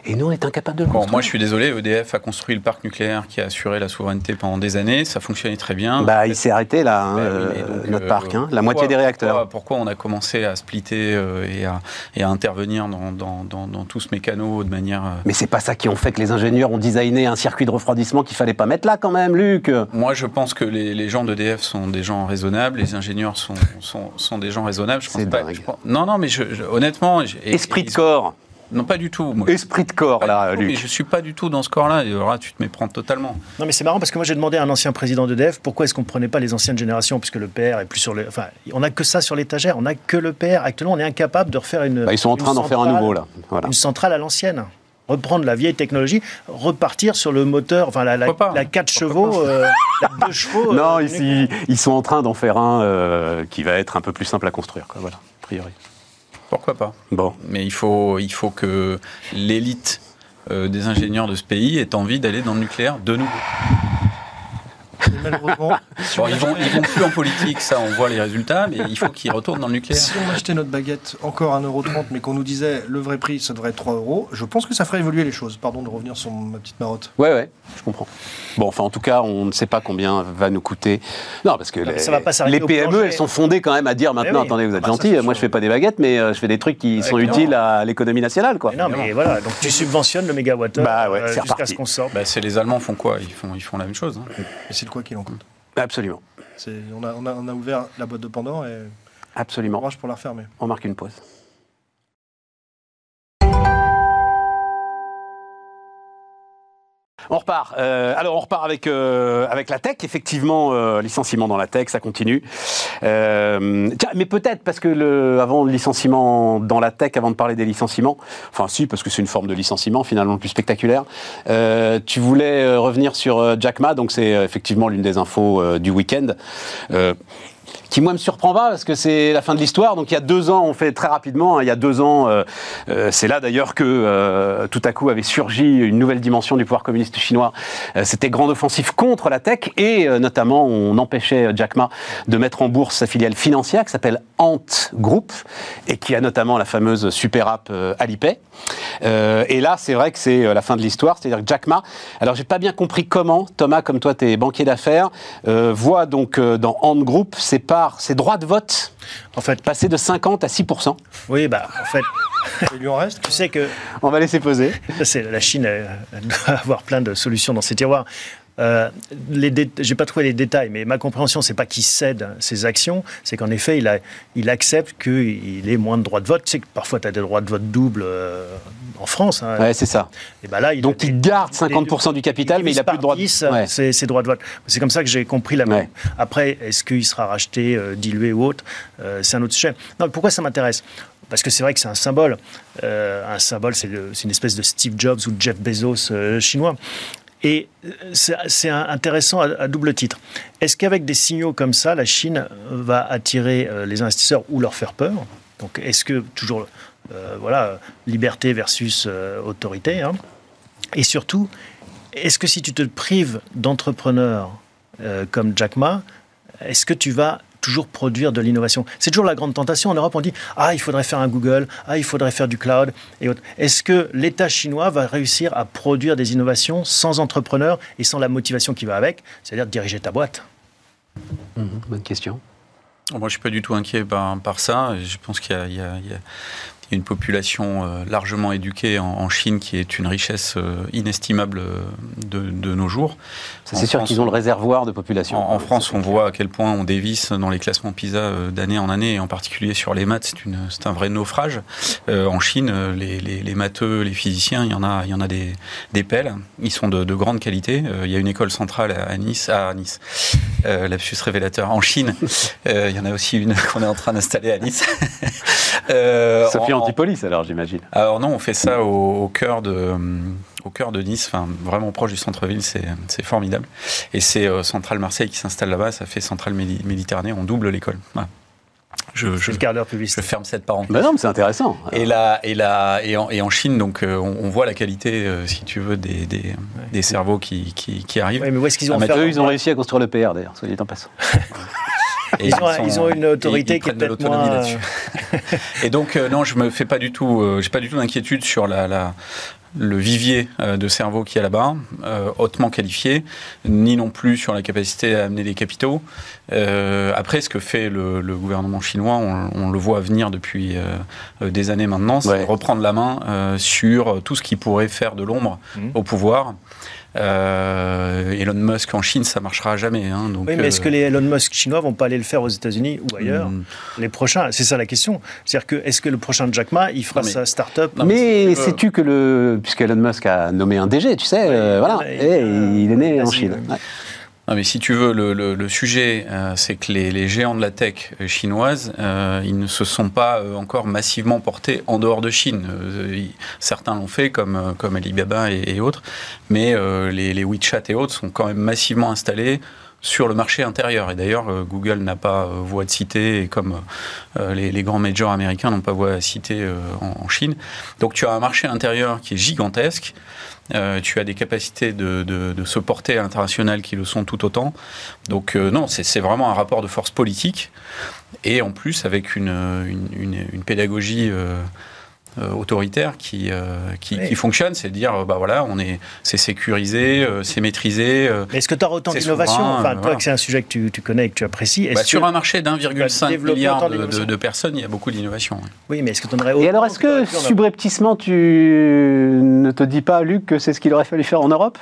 Et nous, on est incapable de le Bon, construire. moi, je suis désolé. EDF a construit le parc nucléaire qui a assuré la souveraineté pendant des années. Ça fonctionnait très bien. Bah, il s'est arrêté, là, hein, Bah euh, donc, notre euh, parc, hein, la moitié des réacteurs. Pourquoi, pourquoi on a commencé à splitter euh, et, à, et à intervenir dans, dans, dans, dans tout ce mécano de manière. Mais c'est pas ça qui ont fait que les ingénieurs ont designé un circuit de refroidissement qu'il fallait pas mettre là, quand même, Luc. Moi, je pense que les, les gens d'EDF sont des gens raisonnables, les ingénieurs sont, sont, sont des gens raisonnables. Je pense pas, je pense- non, non, mais je, je- honnêtement. Esprit de corps. Non, pas du tout. moi. Esprit de corps, Pas là, Luc. je suis pas du tout dans ce corps-là. Et alors là, tu te méprends totalement. Non, mais c'est marrant parce que moi j'ai demandé à un ancien président d'EDF pourquoi est-ce qu'on ne prenait pas les anciennes générations, puisque le PR est plus sur le. Enfin, on n'a que ça sur l'étagère, on n'a que le PR. Actuellement, on est incapable de refaire une. Bah, ils sont en une train d'en faire un centrale- nouveau, là. Voilà. Une centrale à l'ancienne. Reprendre la vieille technologie, repartir sur le moteur, enfin la, la, Pourquoi pas la 4 chevaux, euh, la 2 chevaux. euh, Non, ici, ils sont en train d'en faire un euh, qui va être un peu plus simple à construire, quoi, voilà, a priori. Pourquoi pas Bon. Mais il faut, il faut que l'élite euh, des ingénieurs de ce pays ait envie d'aller dans le nucléaire de nouveau. Et malheureusement, Bon, ils vont, ils vont plus en politique, ça, on voit les résultats, mais il faut qu'ils retournent dans le nucléaire. si on achetait notre baguette encore à 1,30€, mais qu'on nous disait le vrai prix, ça devrait être 3 euros, je pense que ça ferait évoluer les choses. Pardon de revenir sur ma petite marotte. Ouais, ouais, je comprends. Bon, enfin, en tout cas, on ne sait pas combien va nous coûter. Non, parce que Non, les, ça va pas s'arrêter les au PME, elles sont fondées quand même à dire maintenant, Eh oui. attendez, vous êtes Ah bah, c'est moi je fais pas des baguettes, mais euh, je fais des trucs qui sont utiles à l'économie nationale, quoi. Mais non, mais voilà, donc tu subventionnes le mégawattheure Bah ouais, euh, jusqu'à ce qu'on sorte. Bah, c'est les Allemands font quoi? Ils font, ils font la même chose. hein. Et c'est le quoi qu'il en coûte. Absolument, C'est- On a, on, a, on a ouvert la boîte de Pandore et absolument. courage pour la refermer. On marque une pause. On repart. Euh, alors on repart avec euh, avec la tech. Effectivement, euh, licenciement dans la tech, ça continue. Euh, tiens, mais peut-être parce que le, avant le licenciement dans la tech, avant de parler des licenciements, enfin si, parce que c'est une forme de licenciement finalement plus spectaculaire. euh, tu voulais euh, revenir sur Jack Ma, donc c'est effectivement l'une des infos du week-end. Qui moi me surprend pas parce que c'est la fin de l'histoire. Donc il y a deux ans, on fait très rapidement. hein, il y a deux ans, euh, euh, c'est là d'ailleurs que euh, tout à coup avait surgi une nouvelle dimension du pouvoir communiste chinois. C'était grande offensive contre la tech et notamment on empêchait Jack Ma de mettre en bourse sa filiale financière qui s'appelle Ant Group et qui a notamment la fameuse super app Alipay. Et là, c'est vrai que c'est la fin de l'histoire. C'est-à-dire que Jack Ma, alors j'ai pas bien compris comment, Thomas, comme toi, tu es banquier d'affaires, voit donc dans Ant Group ses parts, ses droits de vote En fait, passer de 50 à 6% oui, bah, en fait, Il lui en reste. Tu sais que On va laisser c'est la Chine, elle doit avoir plein de solutions dans ses tiroirs. Euh, j'ai pas trouvé les détails, mais ma compréhension, c'est pas qu'il cède ses actions, c'est qu'en effet, il, a, il accepte qu'il ait moins de droits de vote. Tu sais que parfois, tu as des droits de vote doubles euh, en France. hein. Ouais, c'est ça. Et ben là, il Donc il garde 50% du capital, mais il a plus de droits de divise ouais. par 10, ses, ses droits de vote. C'est comme ça que j'ai compris la même. Ouais. Après, est-ce qu'il sera racheté, euh, dilué ou autre? Euh, C'est un autre sujet. Non, pourquoi ça m'intéresse? Parce que c'est vrai que c'est un symbole. Euh, un symbole, c'est une espèce de Steve Jobs ou Jeff Bezos euh, chinois. Et euh, c'est intéressant à, double titre. Est-ce qu'avec des signaux comme ça, la Chine va attirer euh, les investisseurs ou leur faire peur? Donc, est-ce que toujours, euh, voilà, liberté versus euh, autorité hein? Et surtout, est-ce que si tu te prives d'entrepreneurs euh, comme Jack Ma, est-ce que tu vas toujours produire de l'innovation C'est toujours la grande tentation. En Europe, on dit Ah, il faudrait faire un Google, ah, il faudrait faire du cloud et autres. Est-ce que l'État chinois va réussir à produire des innovations sans entrepreneurs et sans la motivation qui va avec, c'est-à-dire diriger ta boîte? Mhm, bonne question. Moi, je suis pas du tout inquiet par, par ça. Je pense qu'il y y y a- il y a une population euh, largement éduquée en, en Chine qui est une richesse euh, inestimable euh, de, de nos jours. C'est sûr qu'ils ont le réservoir de population. En, en France, on voit à quel point on dévisse dans les classements PISA d'année en année, et en particulier sur les maths, c'est, un vrai naufrage. Euh, en Chine, les, les, les matheux, les physiciens, il y en a, il y en a des, des pelles. Ils sont de, de grande qualité. Euh, il y a une école centrale à Nice, à Nice, euh, lapsus révélateur. En Chine, il y en a aussi une qu'on est en train d'installer à Nice. Sophie en- Antipolis, alors j'imagine. alors non, on fait ça au, au cœur de au cœur de Nice, enfin vraiment proche du centre-ville, c'est c'est formidable. Et c'est euh, Centrale Marseille qui s'installe là-bas, ça fait Centrale Médi- Méditerranée, on double l'école. Voilà. Je, je, je ferme cette parenthèse. Ben non, mais c'est intéressant. Et, là, et, là, et, en, et en Chine, donc, euh, on, on voit la qualité, euh, si tu veux, des, des, des cerveaux qui, qui, qui arrivent. Mais où est-ce qu'ils ont Ah, fait Eux, ils ont réussi à construire le PR d'ailleurs, soit dit en passant. Et Ils ont- ils ont une autorité ils- ils qui est peut-être moins, là-dessus. et donc euh, non, je me fais pas du tout, euh, j'ai pas du tout d'inquiétude sur la, la- le vivier euh, de cerveau qui est là-bas, euh, hautement qualifié, ni non plus sur la capacité à amener des capitaux. Euh, après, ce que fait le, le gouvernement chinois, on, on le voit venir depuis euh, euh, des années maintenant, c'est Ouais. reprendre la main euh, sur tout ce qui pourrait faire de l'ombre Mhm. au pouvoir. Euh, Elon Musk en Chine, ça marchera jamais. hein, donc, Oui, mais est-ce euh, que les Elon Musk chinois vont pas aller le faire aux États-Unis ou ailleurs hmm, Les prochains, c'est ça la question. C'est-à-dire que est-ce que le prochain Jack Ma, il fera Non, mais- sa start-up Non, mais sais-tu que le. Puisque Elon Musk a nommé un DG, tu sais, euh, voilà, et euh, il est né en Chine. ouais. Non, mais si tu veux, le, le- le sujet, euh, c'est que les, les géants de la tech euh, chinoise, euh, ils ne se sont pas euh, encore massivement portés en dehors de Chine. Euh, certains l'ont fait, comme, comme Alibaba et, autres, mais les, les WeChat et autres sont quand même massivement installés sur le marché intérieur. Et d'ailleurs, euh, Google n'a pas euh, voix de citer, et comme euh, les, grands majors américains n'ont pas voix de citer en, Chine. Donc tu as un marché intérieur qui est gigantesque. tu as des capacités de, se porter à l'international qui le sont tout autant. Donc non, c'est vraiment un rapport de force politique. Et en plus, avec une, une pédagogie autoritaire qui, euh, qui, fonctionne, c'est de dire, euh, bah voilà, on est, c'est sécurisé, c'est maîtrisé. Est-ce que tu as autant d'innovation Enfin, toi, que c'est un sujet que tu, tu, connais et que tu apprécies. Bah, sur un marché d'1,5 milliard de, de, personnes, il y a beaucoup d'innovation. Oui. mais est-ce que tu en aurais Et alors, est-ce que subrepticement, tu ne te dis pas, Luc, que c'est ce qu'il aurait fallu faire en Europe?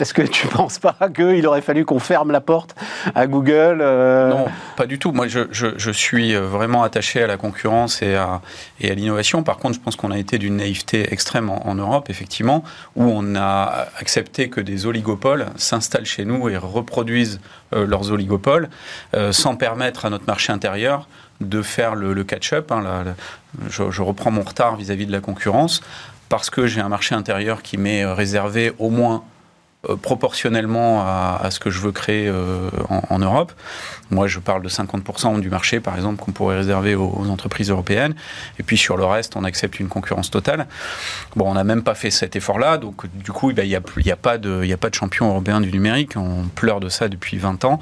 Est-ce que tu ne penses pas qu'il aurait fallu qu'on ferme la porte à Google euh Non, pas du tout. Moi, je, suis vraiment attaché à la concurrence et à, à l'innovation. Par contre, je pense qu'on a été d'une naïveté extrême en, Europe, effectivement, où on a accepté que des oligopoles s'installent chez nous et reproduisent euh, leurs oligopoles euh, sans permettre à notre marché intérieur de faire le, catch-up. Hein, je, reprends mon retard vis-à-vis -vis de la concurrence parce que j'ai un marché intérieur qui m'est réservé au moins euh, proportionnellement à, ce que je veux créer euh, en, Europe. Moi, je parle de 50% du marché, par exemple, qu'on pourrait réserver aux, entreprises européennes. Et puis sur le reste, on accepte une concurrence totale. Bon, on n'a même pas fait cet effort-là. Donc, du coup, il n'y a, a, pas de, a pas de champion européen du numérique. On pleure de ça depuis 20 ans.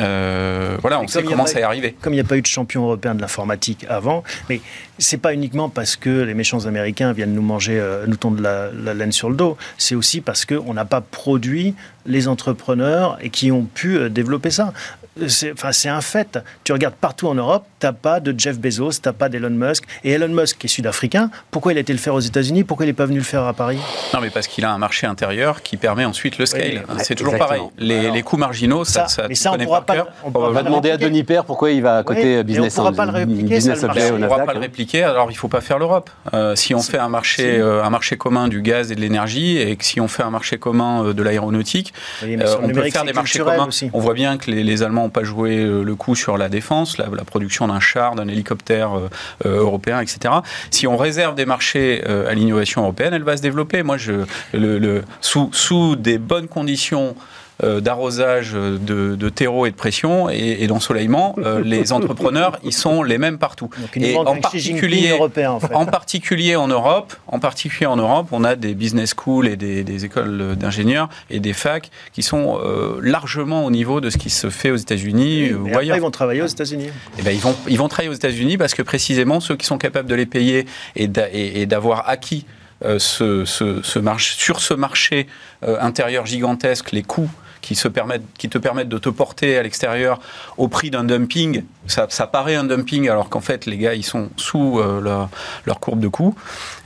Euh, voilà, on sait comment ça est arrivé. Comme il n'y a pas eu de champion européen de l'informatique avant, mais c'est pas uniquement parce que les méchants américains viennent nous manger, nous tondre la, la laine sur le dos. C'est aussi parce qu'on n'a pas produit les entrepreneurs et qui ont pu euh, développer ça. C'est un fait. Tu regardes partout en Europe, tu n'as pas de Jeff Bezos, tu n'as pas d'Elon Musk. Et Elon Musk, qui est sud-africain, pourquoi il a été le faire aux États-Unis? Pourquoi il n'est pas venu le faire à Paris? Non, mais parce qu'il a un marché intérieur qui permet ensuite le scale. c'est toujours pareil. Les, coûts marginaux, ça, ça, mais ça on pourra pas, on, va demander à Denis Père pourquoi il va à côté business. on ne pourra pas le répliquer. on ne pourra pas le répliquer. Alors, il ne faut pas faire l'Europe. Euh, si on fait un marché, euh, un marché commun du gaz et de l'énergie, et que si on fait un marché commun de l'aéronautique, on peut faire des marchés communs. On voit bien que les, Allemands pas joué euh, le coup sur la défense, la, production d'un char, d'un hélicoptère euh, euh, européen, etc. Si on réserve des marchés à l'innovation européenne, elle va se développer. Moi, je, le, sous, sous des bonnes conditions euh, d'arrosage, de, de, terreau et de pression et, d'ensoleillement, euh, les entrepreneurs, ils sont les mêmes partout. et en particulier, européen, en, fait. en, particulier en Europe, en particulier en Europe, on a des business schools et des, écoles d'ingénieurs et des facs qui sont euh, largement au niveau de ce qui se fait aux États-Unis ou ailleurs. ils vont travailler aux États-Unis. Eh ben, ils vont ils vont travailler aux États-Unis parce que précisément ceux qui sont capables de les payer et d'avoir acquis ce, ce, ce sur ce marché intérieur gigantesque les coûts qui, se permettent, qui te permettent de te porter à l'extérieur au prix d'un dumping, ça, ça, paraît un dumping alors qu'en fait les gars ils sont sous euh, leur, leur, courbe de coût,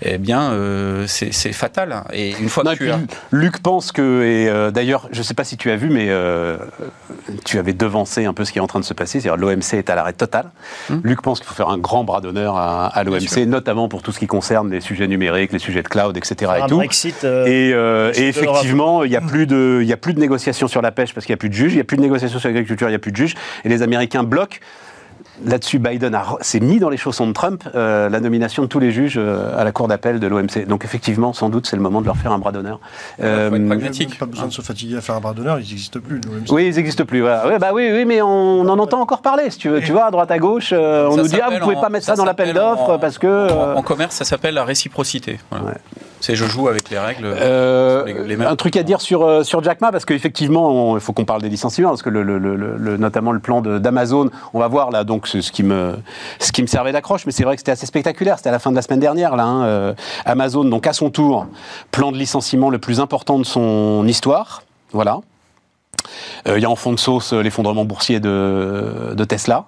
eh bien euh, c'est fatal. Et une fois que tu as... Luc pense que, et euh, d'ailleurs je ne sais pas si tu as vu, mais tu avais devancé un peu ce qui est en train de se passer, c'est-à-dire l'OMC est à l'arrêt total. Hum. Luc pense qu'il faut faire un grand bras d'honneur à, à l'OMC, notamment pour tout ce qui concerne les sujets numériques, les sujets de cloud, etc. et, tout. et, et effectivement, il n'y a, plus de, il y a plus de négociations sur la pêche parce qu'il n'y a plus de juges, il n'y a plus de négociations sur l'agriculture, il n'y a plus de juges, et les Américains bloquent Là-dessus, Biden s'est mis dans les chaussons de Trump euh, la nomination de tous les juges euh, à la cour d'appel de l'OMC. Donc effectivement, sans doute, c'est le moment de leur faire un bras d'honneur. Euh, pragmatique. Pas besoin de se fatiguer à faire un bras d'honneur, ils n'existent plus. Oui, ils n'existent plus. bah oui, oui, mais on, en entend encore parler. Si tu veux, tu vois, à droite à gauche, on nous dit ah, vous pouvez pas mettre ça, dans l'appel d'offres parce que. En, commerce, ça s'appelle la réciprocité. C'est je joue avec les règles. un truc à dire sur, sur Jack Ma, parce qu'effectivement, il faut qu'on parle des licenciements, parce que le, notamment le plan d'Amazon, on va voir là, donc ce qui me, ce qui me servait d'accroche, mais c'est vrai que c'était assez spectaculaire. C'était à la fin de la semaine dernière, là. Hein, euh, Amazon, donc à son tour, plan de licenciement le plus important de son histoire. Voilà. Euh, il y a en fond de sauce euh, l'effondrement boursier de, Tesla.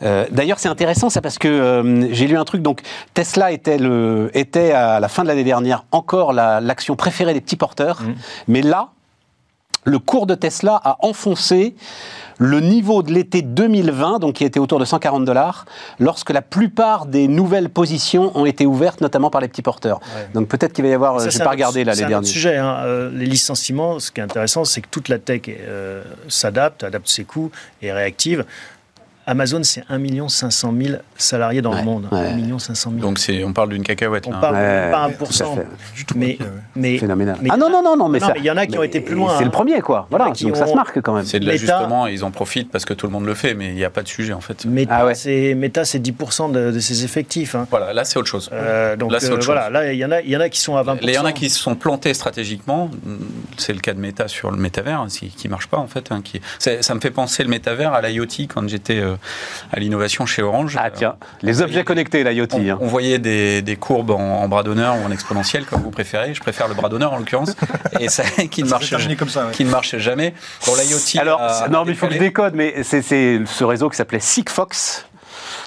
D'ailleurs, c'est intéressant ça parce que j'ai lu un truc. Donc, Tesla était, le, était à la fin de l'année dernière encore l'action préférée des petits porteurs, mmh. mais là, le cours de Tesla a enfoncé le niveau de l'été 2020, donc qui était autour de 140 dollars, lorsque la plupart des nouvelles positions ont été ouvertes, notamment par les petits porteurs. Donc peut-être qu'il va y avoir, je n'ai pas regardé là les derniers. C'est un sujet, hein. euh, les licenciements, ce qui est intéressant, c'est que toute la tech euh, s'adapte, adapte ses coûts et réactive Amazon, c'est 1 500 000 salariés dans Ouais, le monde. ouais. 1 500 000. Donc c'est, on parle d'une cacahuète. on là, hein. parle Ouais, pas tout à 1%. fait. Du tout. Mais, mais, Phénoménal. mais ah non, non, non, non, mais il y en a qui ont été plus loin, C'est hein. le premier, quoi. Voilà, qui donc ça se marque quand même. C'est de Meta- l'ajustement et ils en profitent parce que tout le monde le fait, mais il n'y a pas de sujet en fait. Meta, Ah ouais. c'est, Meta, c'est 10% de, de ses effectifs. hein. Voilà, là c'est autre chose. Euh, donc Là, c'est euh, autre voilà, chose. là il y en a, il y en a qui sont à 20%. Il y en a qui se sont plantés stratégiquement. C'est le cas de Meta sur le métavers, hein, qui qui marche pas en fait. hein, Ça me fait penser le métavers à l'IoT quand j'étais euh, à l'innovation chez Orange. Ah tiens, les objets connectés, l'IoT. On, hein. on voyait des, des courbes en, en bras d'honneur ou en exponentielle, comme vous préférez. Je préfère le bras d'honneur en l'occurrence, et ça qui ne marche terminé comme ça. ouais. qui ne marche jamais. Pour l'IoT, Alors, a- non, mais il faut que je décode, mais c'est- c'est ce réseau qui s'appelait Sigfox,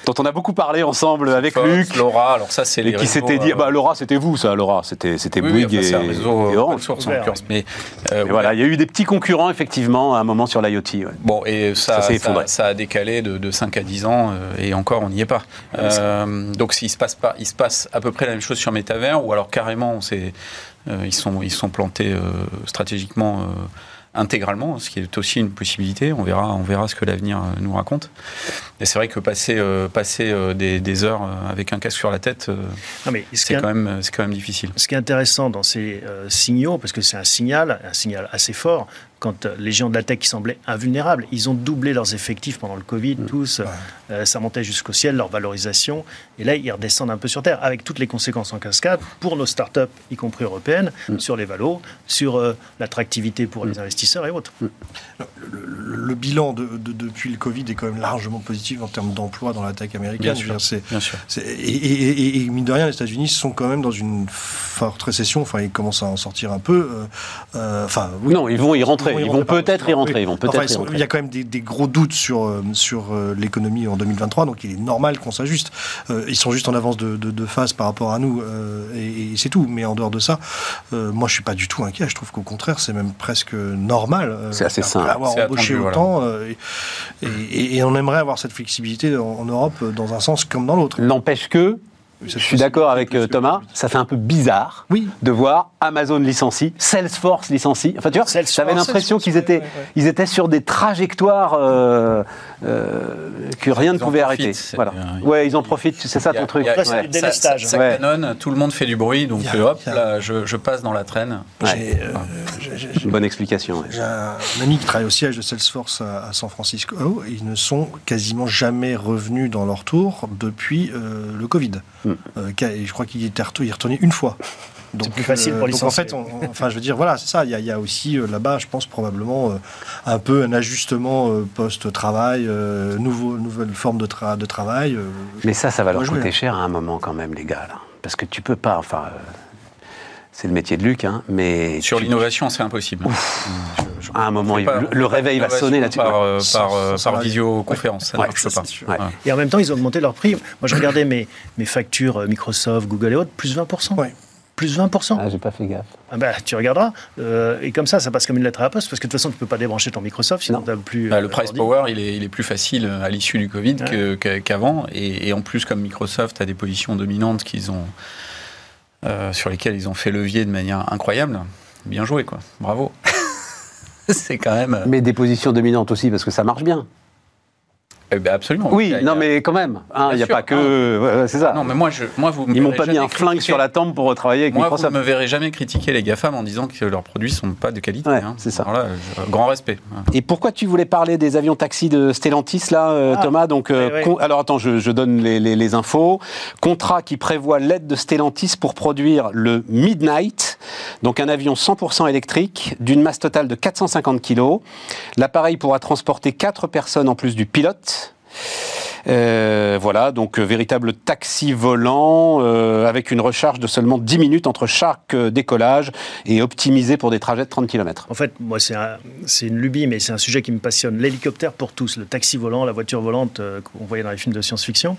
dont on a beaucoup parlé ensemble avec Fox, Luc. Laura, alors ça c'est Et les qui s'était dit, euh, bah Laura, c'était vous, ça, Laura, c'était c'était oui, oui, Bouygues enfin, et, réseau et open Orange. source l'occurrence. Mais euh, voilà, il y a eu des petits concurrents effectivement à un moment sur l'IoT. ouais. Bon, et ça, Ça ça, ça a décalé de, de 5 à 10 ans, euh, et encore, on n'y est pas. Euh, donc, s'il se passe pas, il se passe à peu près la même chose sur Metaver, ou alors carrément, on s'est, euh, ils sont, ils sont plantés euh, stratégiquement. euh, intégralement, ce qui est aussi une possibilité. On verra, on verra ce que l'avenir euh, nous raconte. Et c'est vrai que passer, euh, passer euh, des, des heures avec un casque sur la tête, c'est est- quand même, c'est quand même difficile. Ce qui est intéressant dans ces euh, signaux, parce que c'est un signal, un signal assez fort, quand euh, les géants de la tech qui semblaient invulnérables, ils ont doublé leurs effectifs pendant le Covid, tous, euh, ça montait jusqu'au ciel, leur valorisation, et là ils redescendent un peu sur Terre, avec toutes les conséquences en cascade pour nos startups, y compris européennes, sur les valos, sur euh, l'attractivité pour les investisseurs et autres. Le, le- le bilan de, de- depuis le Covid est quand même largement positif en termes d'emploi dans la tech américaine. Bien sûr. dire, Bien sûr. et, et- et- et mine de rien, les États-Unis sont quand même dans une forte récession. Enfin, ils commencent à en sortir un peu. euh, euh, Enfin, oui. Non, ils vont y rentrer. Ils vont peut-être y rentrer. Ils vont peut-être Enfin. Il y a quand même des, des gros doutes sur, euh, sur euh, l'économie en 2023, donc il est normal qu'on s'ajuste. Euh, ils sont juste en avance de, de- de phase par rapport à nous, euh, et, et c'est tout. Mais en dehors de ça, euh, moi je suis pas du tout inquiet. Je trouve qu'au contraire, c'est même presque normal. euh, C'est assez sain. Avoir embauché attendu, voilà. autant, euh, et, et- et on aimerait avoir cette flexibilité en, en Europe dans un sens comme dans l'autre. N'empêche que, je suis d'accord avec euh, Thomas, ça fait un peu bizarre Oui. de voir Amazon licencie, Salesforce licencie. Enfin, tu vois, Salesforce, j'avais l'impression qu'ils ouais, étaient, ouais, ouais. ils étaient sur des trajectoires euh, euh, que rien ne Ils pouvait profitent, arrêter. c'est- Voilà. Ouais, ils en profitent. C'est ça a- ton truc. il y a- Après, c'est Ouais. du délestage. Ça, ça Ouais. canonne, tout le monde fait du bruit, donc a- hop, là, je, je passe dans la traîne. J'ai euh, j'ai- j'ai- Une bonne explication. ouais. J'ai un ami qui travaille au siège de Salesforce à, à San Francisco. Ils ne sont quasiment jamais revenus dans leur tour depuis euh, le Covid. Hmm. Euh, et je crois qu'il est retourné une fois. Donc, plus facile pour donc en fait, on- on- enfin, je veux dire, voilà, c'est ça. Il y a, il y a aussi euh, là-bas, je pense probablement euh, un peu un ajustement euh, post-travail, euh, nouveau, nouvelle forme de, tra- de travail. euh, Mais ça, ça va leur coûter voulais. cher à un moment quand même, les gars. là. Parce que tu peux pas. Enfin, euh, c'est le métier de Luc, hein, mais Sur tu- l'innovation, c'est impossible. à un moment, il- Pas- le, le réveil va sonner là-dessus. Par, euh, par, euh, par visioconférence, ça ne Ouais, marche ça, pas. Ouais. Et en même temps, ils ont augmenté leur prix. Moi, je regardais mes, mes factures euh, Microsoft, Google et autres, plus 20%. Ouais. Plus 20%. Ah, j'ai pas fait gaffe. Ah bah, tu regarderas. Euh, et comme ça, ça passe comme une lettre à la poste, parce que de toute façon, tu ne peux pas débrancher ton Microsoft, sinon Non. tu n'as plus. Bah, euh, le price ordi. power, il est, il est plus facile à l'issue du Covid qu'avant. Et, et en plus, comme Microsoft a des positions dominantes qu'ils ont, euh, sur lesquelles ils ont fait levier de manière incroyable, bien joué, quoi. Bravo. c'est quand même. euh, Mais des positions dominantes aussi, parce que ça marche bien. Eh ben, absolument. Oui, a- non, a- mais quand même. hein, Il n'y a sûr. pas que. ouais, ouais, c'est ça. Non, mais moi, je, moi vous me Ils m'ont pas mis un flingue sur la tempe pour travailler avec Moi, vous ne me verrez jamais critiquer les GAFAM en disant que leurs produits sont pas de qualité. Ouais, hein. c'est ça. Alors là, je- grand respect. Et pourquoi tu voulais parler des avions taxis de Stellantis, là, euh, Ah, Thomas? Donc, euh, ouais. con- Alors, attends, je, je donne les, les- les infos. Contrat qui prévoit l'aide de Stellantis pour produire le Midnight, donc un avion 100% électrique, d'une masse totale de 450 kg. L'appareil pourra transporter 4 personnes en plus du pilote. Euh, voilà, donc euh, véritable taxi volant euh, avec une recharge de seulement 10 minutes entre chaque décollage et optimisé pour des trajets de 30 km. En fait, moi, c'est un- c'est une lubie, mais c'est un sujet qui me passionne. L'hélicoptère pour tous, le taxi volant, la voiture volante qu'on voyait dans les films de science-fiction.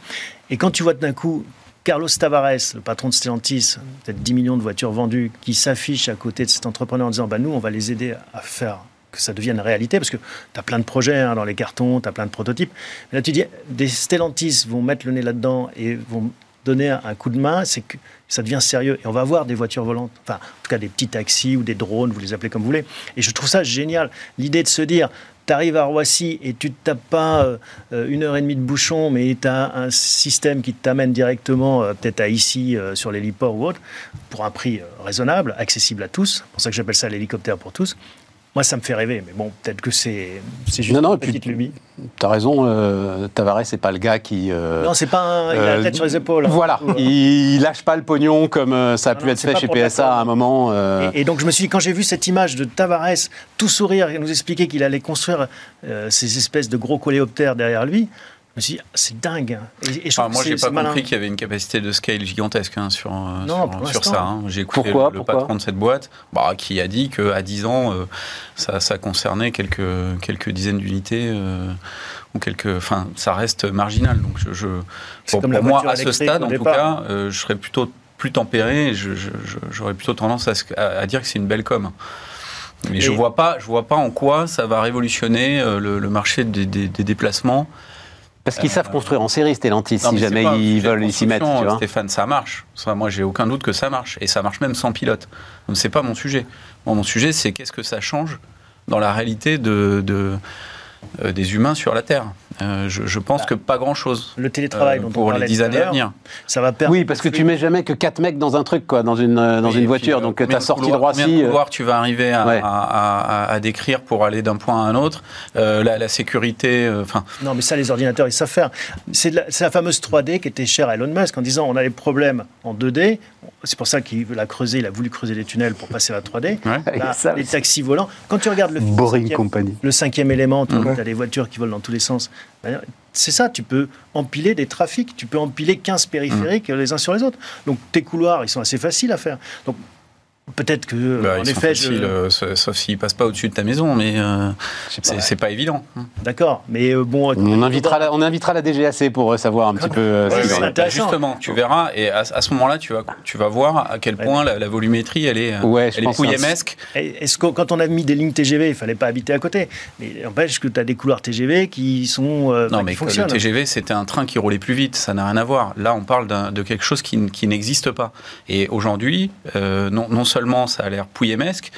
Et quand tu vois d'un coup Carlos Tavares, le patron de Stellantis, peut-être 10 millions de voitures vendues, qui s'affiche à côté de cet entrepreneur en disant bah, Nous, on va les aider à faire que ça devienne réalité, parce que tu as plein de projets hein, dans les cartons, tu as plein de prototypes. Mais là, tu dis Des Stellantis vont mettre le nez là-dedans et vont donner un, coup de main, c'est que ça devient sérieux. Et on va avoir des voitures volantes, enfin, en tout cas des petits taxis ou des drones, vous les appelez comme vous voulez. Et je trouve ça génial. L'idée de se dire, tu arrives à Roissy et tu ne tapes pas euh, une heure et demie de bouchon, mais tu as un système qui t'amène directement, euh, peut-être à ici, euh, sur l'héliport ou autre, pour un prix raisonnable, accessible à tous. C'est pour ça que j'appelle ça l'hélicoptère pour tous. Moi, ça me fait rêver, mais bon, peut-être que c'est juste Non, non, une petite lubie. T'as raison, euh, Tavares, c'est pas le gars qui. euh, Non, c'est pas un, il a la euh, tête sur les épaules. hein. Voilà, Ou, euh, il lâche pas le pognon comme euh, ça a Non, pu être fait chez PSA à un moment. euh, Et, et donc je me suis dit, quand j'ai vu cette image de Tavares tout sourire et nous expliquer qu'il allait construire euh, ces espèces de gros coléoptères derrière lui, je me suis dit, ah, c'est dingue. Et, et je Enfin, moi, j'ai pas malin. compris qu'il y avait une capacité de scale gigantesque hein, sur, euh, Non, sur, ça. hein. J'ai écouté Pourquoi le, le Pourquoi patron de cette boîte bah, qui a dit qu'à 10 ans, euh, ça, ça concernait quelques, quelques dizaines d'unités. euh, ou quelques, enfin, ça reste marginal. Donc, je, pour, comme la pour moi, à ce stade, en tout cas, euh, je serais plutôt plus tempéré. et je- je- je- J'aurais plutôt tendance à, ce- à- à dire que c'est une belle com. Mais je vois pas, je vois pas en quoi ça va révolutionner euh, le, le marché des, des- des déplacements. Parce qu'ils savent construire en série, Stellantis, Non, si jamais pas ils veulent s'y mettre, tu vois. Stéphane, ça marche. Ça, moi, j'ai aucun doute que ça marche. Et ça marche même sans pilote. Donc, c'est pas mon sujet. Bon, mon sujet, c'est qu'est-ce que ça change dans la réalité de, de- euh, des humains sur la Terre? Euh, je, je pense que pas grand-chose. Le télétravail euh, dont on pour les parlait 10 tout à années à venir. ça va permettre. Oui, parce que tu mets jamais que 4 mecs dans un truc, quoi, dans une, euh, dans Oui, une voiture. puis, euh, Donc combien ta sortie de Combien Roissy. de couloirs tu vas arriver à, Ouais. à- à- à décrire pour aller d'un point à un autre Euh, la, la sécurité, euh, enfin, Non, mais ça, les ordinateurs, ils savent faire. C'est la, fameuse 3D qui était chère à Elon Musk en disant on a des problèmes en 2D. C'est pour ça qu'il veut la creuser, il a voulu creuser des tunnels pour passer à la 3D. ouais. Là, Ça, les taxis volants. Quand tu regardes le Boring cinquième- Company. le cinquième élément, tu Mhm. as des voitures qui volent dans tous les sens. C'est ça, tu peux empiler des trafics, tu peux empiler 15 périphériques Mhm. les uns sur les autres. Donc tes couloirs, ils sont assez faciles à faire. Donc peut-être que, Bah, en ils sont effet, je- euh, sauf s'ils passent pas au-dessus de ta maison, mais euh, c'est pas évident. d'accord, mais euh, bon. On invitera, la, on invitera la DGAC pour euh, savoir un petit peu euh, ce Ouais, qu'il c'est en est. intéressant. Justement, tu verras, et à, à ce moment-là, tu vas, tu vas voir à quel Ouais. point la, la volumétrie, elle est, Ouais, elle est pouillemesque. Est-ce que quand on a mis des lignes TGV, il fallait pas habiter à côté Mais n'empêche que tu as des couloirs TGV qui sont euh, Non, mais que le. TGV, c'était un train qui roulait plus vite, ça n'a rien à voir. Là, on parle de quelque chose qui, n'existe pas. Et aujourd'hui, euh, non, non seulement ça a l'air pouillemesque,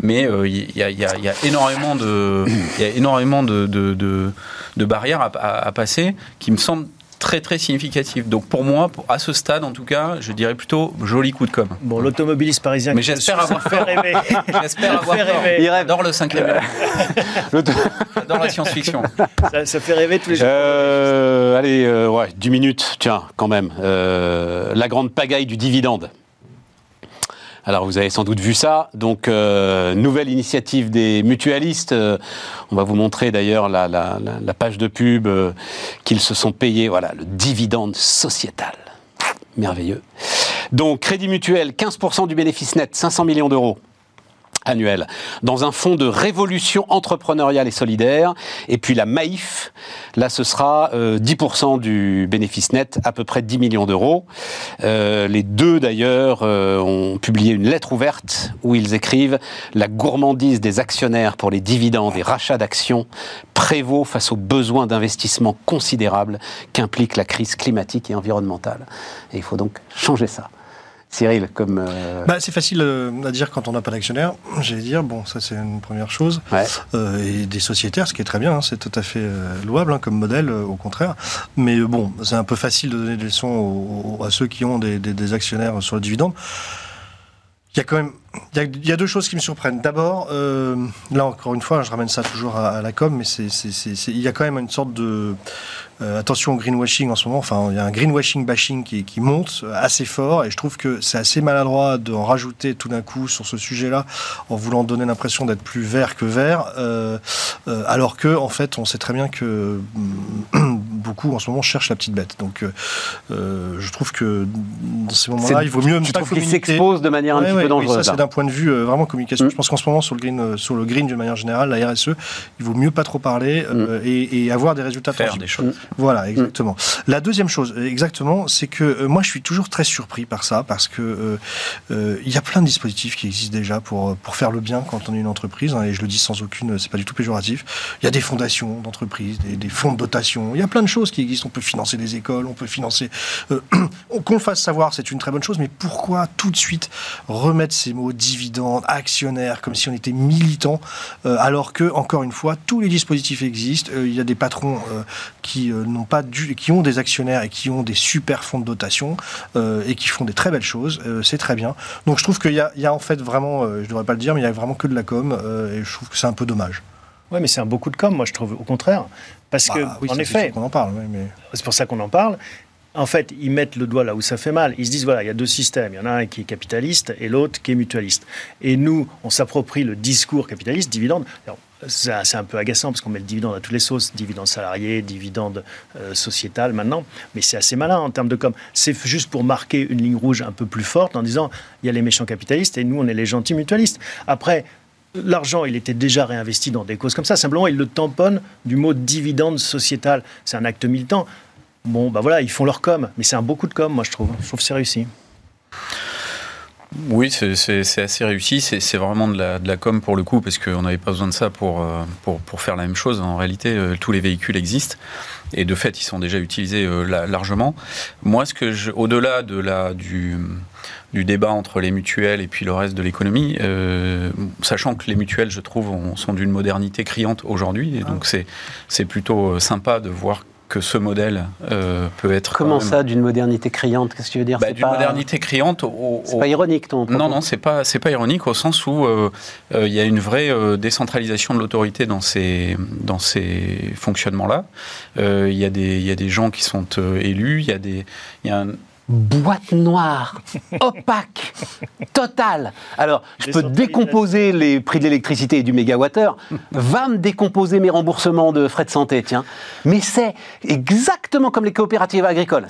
mais euh, il y, a- il y a- il y a énormément de, il y a énormément de, de- de- de barrières à, à- à passer qui me semblent très très significatives. Donc pour moi, pour- à ce stade en tout cas, je dirais plutôt joli coup de com. Bon, l'automobiliste parisien Mais j'espère avoir fait rêver. J'espère avoir fait rêver. Il rêve. J'adore le cinquième. L'auto- J'adore la science-fiction. ça, ça fait rêver tous les jours. Euh, allez, euh, ouais, 10 minutes, tiens, quand même. Euh, la grande pagaille du dividende. Alors, vous avez sans doute vu ça. Donc, euh, nouvelle initiative des mutualistes. Euh, on va vous montrer d'ailleurs la, page de pub euh, qu'ils se sont payés. Voilà, le dividende sociétal. Merveilleux. Donc, Crédit Mutuel, 15% du bénéfice net, 500 millions d'euros annuel dans un fonds de révolution entrepreneuriale et solidaire. Et puis la Maïf, là ce sera euh, 10% du bénéfice net, à peu près 10 millions d'euros. Euh, les deux d'ailleurs euh, ont publié une lettre ouverte où ils écrivent La gourmandise des actionnaires pour les dividendes et rachats d'actions prévaut face aux besoins d'investissement considérables qu'implique la crise climatique et environnementale. Et il faut donc changer ça. Cyril, comme... euh, Bah, c'est facile euh, à dire quand on n'a pas d'actionnaire. J'allais dire, bon, ça c'est une première chose. ouais. Euh, et des sociétaires, ce qui est très bien, hein, c'est tout à fait euh, louable hein, comme modèle, euh, au contraire. Mais bon, c'est un peu facile de donner des leçons aux- aux- à ceux qui ont des, des- des actionnaires sur le dividende. Il y a quand même il y a, deux choses qui me surprennent. D'abord, euh, là encore une fois, je ramène ça toujours à, la com, mais c'est, il y a quand même une sorte de euh, attention au greenwashing en ce moment. Enfin, il y a un greenwashing bashing qui, monte assez fort, et je trouve que c'est assez maladroit d'en rajouter tout d'un coup sur ce sujet-là en voulant donner l'impression d'être plus vert que vert, euh, euh, alors que en fait, on sait très bien que beaucoup en ce moment cherchent la petite bête. Donc, euh, euh, je trouve que dans ces moments-là, il vaut mieux ne Tu pas trouves qu'il communiquer. s'expose de manière un Ouais, petit ouais, peu oui, dangereuse ça, c'est d'un point de vue euh, vraiment communication. Mm. Je pense qu'en ce moment, sur le green, sur le green d'une manière générale, la RSE, il vaut mieux pas trop parler euh, et, et avoir des résultats Faire tangibles. des choses. Voilà, exactement. La deuxième chose, exactement, c'est que euh, moi, je suis toujours très surpris par ça parce que euh, euh, il y a plein de dispositifs qui existent déjà pour pour faire le bien quand on est une entreprise. hein, et je le dis sans aucune, c'est pas du tout péjoratif. Il y a des fondations d'entreprises, des, des fonds de dotation. Il y a plein de choses choses qui existent. On peut financer des écoles, on peut financer. Euh, qu'on le fasse savoir, c'est une très bonne chose, mais pourquoi tout de suite remettre ces mots dividendes, actionnaires, comme si on était militant, euh, alors que, encore une fois, tous les dispositifs existent. Euh, il y a des patrons qui n'ont pas qui ont des actionnaires et qui ont des super fonds de dotation et qui font des très belles choses. c'est très bien. Donc je trouve qu'il y, y a, en fait vraiment, je devrais pas le dire, mais il y a vraiment que de la com et je trouve que c'est un peu dommage. Oui, mais c'est un beaucoup de com, moi je trouve, au contraire. Parce que, bah oui, en effet, on en parle. mais... C'est pour ça qu'on en parle. En fait, ils mettent le doigt là où ça fait mal. Ils se disent, voilà, il y a deux systèmes. Il y en a un qui est capitaliste et l'autre qui est mutualiste. Et nous, on s'approprie le discours capitaliste, dividende. C'est un peu agaçant parce qu'on met le dividende à toutes les sauces, dividende salarié, dividende euh, sociétal maintenant, mais c'est assez malin en termes de com. C'est juste pour marquer une ligne rouge un peu plus forte en disant il y a les méchants capitalistes et nous on est les gentils mutualistes. Après, l'argent, il était déjà réinvesti dans des causes comme ça. Simplement, il le tamponne du mot dividende sociétal. C'est un acte militant. Bon, bah voilà, ils font leur com, mais c'est un beaucoup de com, moi, je trouve. Je trouve que c'est réussi. Oui, c'est assez réussi. C'est vraiment de la, de la, com pour le coup, parce qu'on n'avait pas besoin de ça pour, euh, pour, pour, faire la même chose. En réalité, euh, tous les véhicules existent. Et de fait, ils sont déjà utilisés euh, largement. Moi, ce que au-delà de la, du, du débat entre les mutuelles et puis le reste de l'économie, sachant que les mutuelles, je trouve, sont d'une modernité criante aujourd'hui, et donc ah. c'est plutôt sympa de voir que ce modèle euh, peut être. Comment ça, d'une modernité criante Qu'est-ce que tu veux dire? Bah, D'une modernité criante. C'est pas ironique, ton Non, non, c'est pas, c'est pas ironique au sens où euh, euh, il y a une vraie décentralisation de l'autorité dans ces, dans ces fonctionnements-là. Il y, a des, y a des gens qui sont élus, il y a des, y a un, boîte noire, opaque, totale. Alors, je peux décomposer les prix de l'électricité et du mégawattheure, va me décomposer mes remboursements de frais de santé, tiens. Mais c'est exactement comme les coopératives agricoles.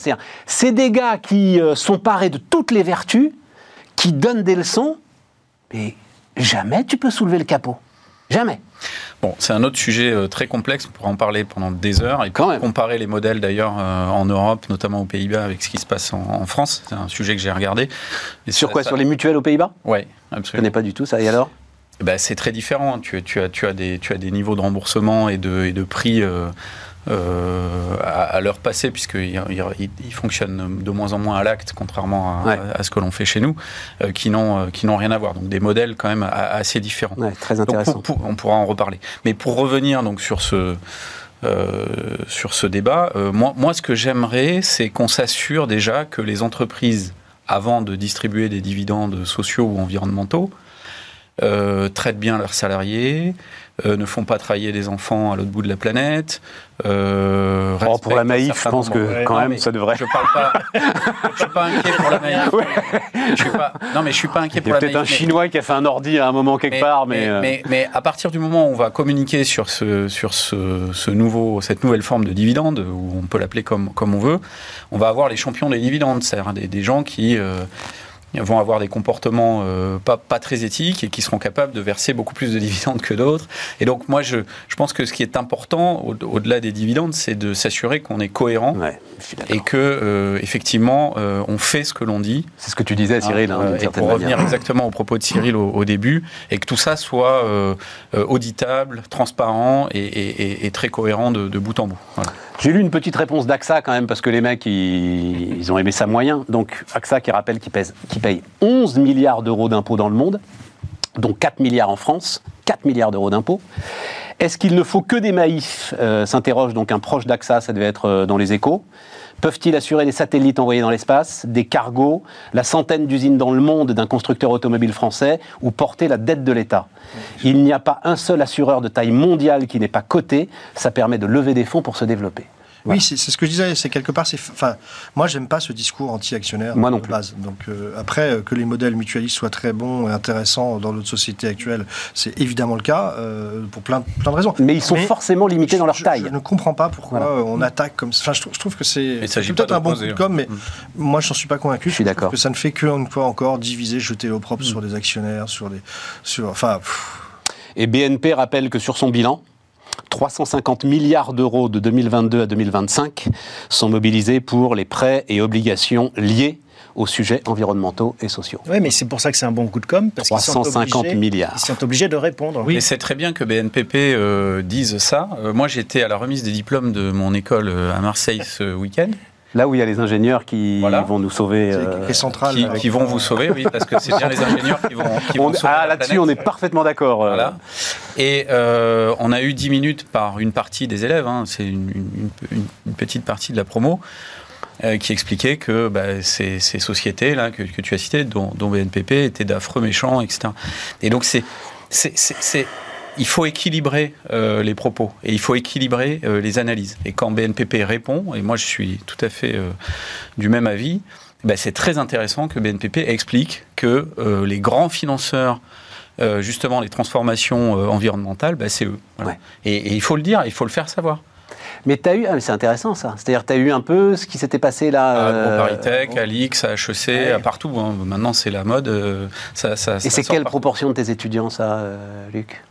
C'est des gars qui euh, sont parés de toutes les vertus, qui donnent des leçons, mais jamais tu peux soulever le capot. Jamais. Bon, c'est un autre sujet euh, très complexe, on pourra en parler pendant des heures et Quand comparer les modèles d'ailleurs euh, en Europe, notamment aux Pays-Bas, avec ce qui se passe en, France. C'est un sujet que j'ai regardé. sur quoi? Sur les mutuelles aux Pays-Bas? Oui, absolument. Je ne connais pas du tout ça. Et alors? Ben, C'est très différent. Tu, tu, as, tu, as des, tu as des niveaux de remboursement et de, et de prix. Euh, euh, à, leur passer, puisqu'ils il, fonctionnent de moins en moins à l'acte, contrairement à, ce que l'on fait chez nous, euh, qui n'ont euh, qui n'ont rien à voir. Donc des modèles quand même assez différents. très intéressant. on pourra en reparler. Mais pour revenir donc sur ce sur ce débat, moi, moi ce que j'aimerais, c'est qu'on s'assure déjà que les entreprises, avant de distribuer des dividendes sociaux ou environnementaux, traitent bien leurs salariés, euh, ne font pas travailler les enfants à l'autre bout de la planète. Euh, oh, pour la maïf, je pense que quand même ça devrait. Je parle pas. je suis pas inquiet pour la maïf. Je suis pas. Non, mais je suis pas inquiet pour la maïf. Peut-être un Chinois qui a fait un ordi à un moment quelque part, mais euh, mais, mais à partir du moment où on va communiquer sur ce sur ce, ce nouveau cette nouvelle forme de dividende, où on peut l'appeler comme comme on veut, on va avoir les champions des dividendes, c'est-à-dire des, des, gens qui euh, vont avoir des comportements euh, pas, pas, très éthiques et qui seront capables de verser beaucoup plus de dividendes que d'autres. Et donc moi, je, je, pense que ce qui est important au-delà des dividendes, c'est de s'assurer qu'on est cohérent et que euh, effectivement euh, on fait ce que l'on dit. C'est ce que tu disais, Cyril. Hein, et pour revenir exactement au propos de Cyril au, début, et que tout ça soit auditable, transparent et, et, et, très cohérent de, de bout en bout. Voilà. J'ai lu une petite réponse d'AXA quand même, parce que les mecs, ils, ont aimé ça moyen. Donc AXA qui rappelle qu'ils qu paye 11 milliards d'euros d'impôts dans le monde, dont 4 milliards en France, 4 milliards d'euros d'impôts. Est-ce qu'il ne faut que des maïfs euh, S'interroge donc un proche d'AXA, ça devait être euh, dans les échos. Peuvent-ils assurer des satellites envoyés dans l'espace, des cargos, la centaine d'usines dans le monde d'un constructeur automobile français ou porter la dette de l'État? Il n'y a pas un seul assureur de taille mondiale qui n'est pas coté. Ça permet de lever des fonds pour se développer. Oui, c'est ce que je disais. C'est quelque part, c'est. Enfin, moi, j'aime pas ce discours anti-actionnaire. Moi non plus. Base. Donc euh, après, euh, que les modèles mutualistes soient très bons et intéressants dans notre société actuelle, c'est évidemment le cas euh, pour plein, plein de raisons. Mais ils sont forcément limités dans leur taille. Je, ne comprends pas pourquoi on attaque comme ça. Enfin, je, trouve que c'est peut-être un bon coup de com, mais mm. moi, je n'en suis pas convaincu. Je suis d'accord. Que ça ne fait que une fois encore diviser, jeter l'opprobre mm. sur des actionnaires, sur des, sur. Enfin. Et BNP rappelle que sur son bilan, 350 milliards d'euros de 2022 à 2025 sont mobilisés pour les prêts et obligations liés aux sujets environnementaux et sociaux. Oui, mais c'est pour ça que c'est un bon coup de com. Parce qu'ils sont 350 obligés- milliards. Ils sont obligés de répondre. Et c'est très bien que BNPP euh, dise ça. Euh, moi, j'étais à la remise des diplômes de mon école euh, à Marseille ce week-end, Là où il y a les ingénieurs qui Voilà. vont nous sauver. C'est euh, les centrales. qui, avec- qui vont vous sauver, oui, parce que c'est bien les ingénieurs qui vont, qui vont on- sauver ah, là-dessus, on est parfaitement d'accord. euh. Voilà. Et euh, on a eu 10 minutes par une partie des élèves, hein, c'est une, une- une- une petite partie de la promo, euh, qui expliquait que bah, ces, ces sociétés-là que, que tu as citées, dont, dont BNPP, étaient d'affreux méchants, etc. Et donc, c'est. Il faut équilibrer euh, les propos et il faut équilibrer euh, les analyses. Et quand BNPP répond, et moi je suis tout à fait euh, du même avis, ben, c'est très intéressant que BNPP explique que les grands financeurs justement les transformations environnementales, bah, c'est eux. Voilà. Ouais. Et, et il faut le dire, il faut le faire savoir. Mais tu as eu, ah, c'est intéressant ça. C'est-à-dire, tu as eu un peu ce qui s'était passé là. À euh, Paritech, à l'IX, à HEC, Ouais. à partout. hein. Maintenant, c'est la mode. euh, ça, ça, Et c'est quelle partout. proportion de tes étudiants, ça, euh, Luc?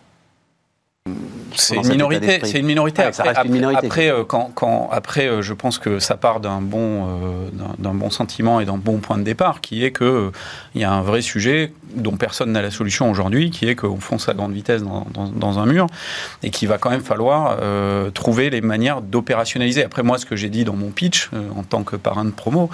C'est une minorité. C'est une minorité. Ouais, Après, reste une après- minorité. après, euh, quand, quand- après, euh, je pense que ça part d'un bon, euh, d'un- bon sentiment et d'un bon point de départ, qui est que il y a un vrai sujet dont personne n'a la solution aujourd'hui, qui est qu'on fonce à grande vitesse dans, dans- dans un mur et qu'il va quand même falloir trouver les manières d'opérationnaliser. Après, moi, ce que j'ai dit dans mon pitch en tant que parrain de promo.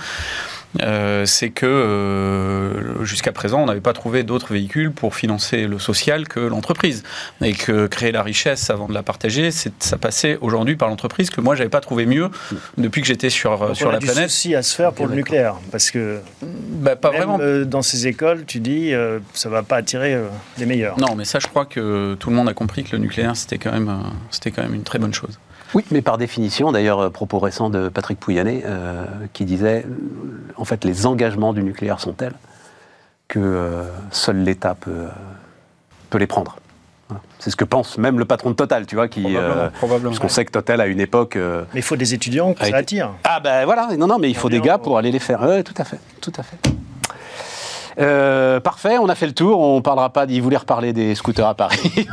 Euh, c'est que euh, jusqu'à présent, on n'avait pas trouvé d'autres véhicules pour financer le social que l'entreprise. Et que créer la richesse avant de la partager, c'est- ça passait aujourd'hui par l'entreprise, que moi, j'avais pas trouvé mieux depuis que j'étais sur, Donc, sur on a la du planète. souci à se faire pour le nucléaire. Parce que Bah, pas même, vraiment. euh, dans ces écoles, tu dis, ça va pas attirer les meilleurs. Non, mais ça, je crois que tout le monde a compris que le nucléaire, c'était quand même, c'était quand même une très bonne chose. Oui, mais par définition, d'ailleurs, euh, propos récent de Patrick Pouyanné, euh, qui disait, en fait, les engagements du nucléaire sont tels que euh, seul l'État peut, euh, peut les prendre. Voilà. C'est ce que pense même le patron de Total, tu vois, qui, euh, probablement. parce qu'on sait que Total à une époque. Mais il faut des étudiants que Avec- ça attire. Ah ben voilà, non, non, mais il faut des gars pour aller les faire. Oui, tout à fait, tout à fait. Euh, parfait, on a fait le tour. On parlera pas. Il voulait reparler des scooters à Paris.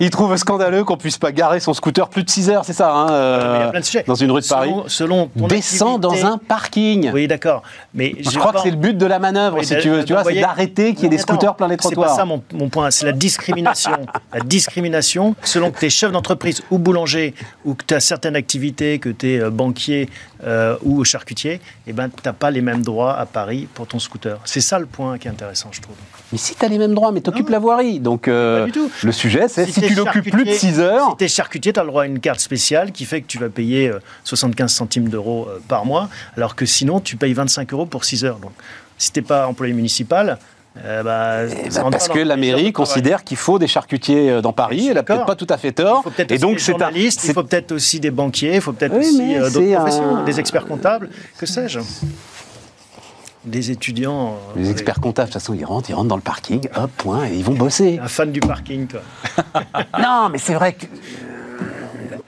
il, trouve scandaleux qu'on puisse pas garer son scooter plus de 6 heures, c'est ça hein, euh, Mais il y a plein de sujets. Dans une rue de Paris. Selon, selon ton Descend dans un parking. Oui, d'accord. Mais Je crois que c'est le but de la manœuvre, Oui, si tu veux. Tu vois, c'est d'arrêter qu'il y ait des scooters plein les C'est trottoirs. pas ça mon, mon point, c'est la discrimination. la discrimination, selon que tu es chef d'entreprise ou boulanger, ou que tu as certaines activités, que tu es banquier euh, ou charcutier, eh ben, tu n'as pas les mêmes droits à Paris pour ton scooter. C'est ça le point qui est intéressant, je trouve. Mais si tu as les mêmes droits, mais t'occupes la voirie. Donc euh, Pas du tout. le sujet, c'est si, t'es tu l'occupes plus de charcutier- 6 heures. Si tu es charcutier, tu as le droit à une carte spéciale qui fait que tu vas payer euh, 75 centimes d'euros euh, par mois, alors que sinon, tu payes 25 euros pour 6 heures. Donc, si tu n'es pas employé municipal, euh, bah, Eh rentre parce que la mairie considère qu'il faut des charcutiers euh, dans Paris. Elle a peut-être pas tout à fait tort. Il faut peut-être Et donc c'est un. il faut peut-être aussi des banquiers, il faut peut-être Oui, aussi euh, d'autres un- professions, des experts comptables, que sais-je. Des étudiants. euh, Les experts comptables, de toute façon, ils rentrent, ils rentrent dans le parking, hop, point, et ils vont bosser. Un fan du parking, toi. Non, mais c'est vrai que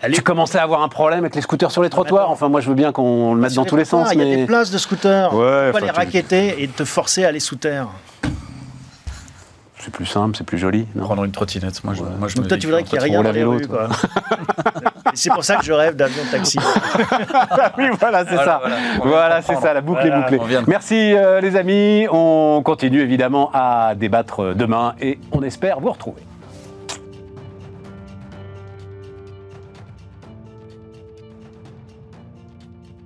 Allez, tu commençais à avoir un problème avec les scooters sur les trottoirs. Enfin, moi, je veux bien qu'on le mette dans les tous les sens, Il y a des places de scooters. Ouais, faut pas les tu- raqueter et te forcer à aller sous terre. C'est plus simple, c'est plus joli. non Prendre une trottinette, moi je, moi, je Donc me toi, dis tu voudrais qu'il n'y ait rien dans les rues, quoi. C'est pour ça que je rêve d'avion de taxi. oui, voilà, c'est Voilà, ça. voilà. C'est ça, la boucle Voilà, est bouclée. Merci euh, les amis. On continue évidemment à débattre demain et on espère vous retrouver.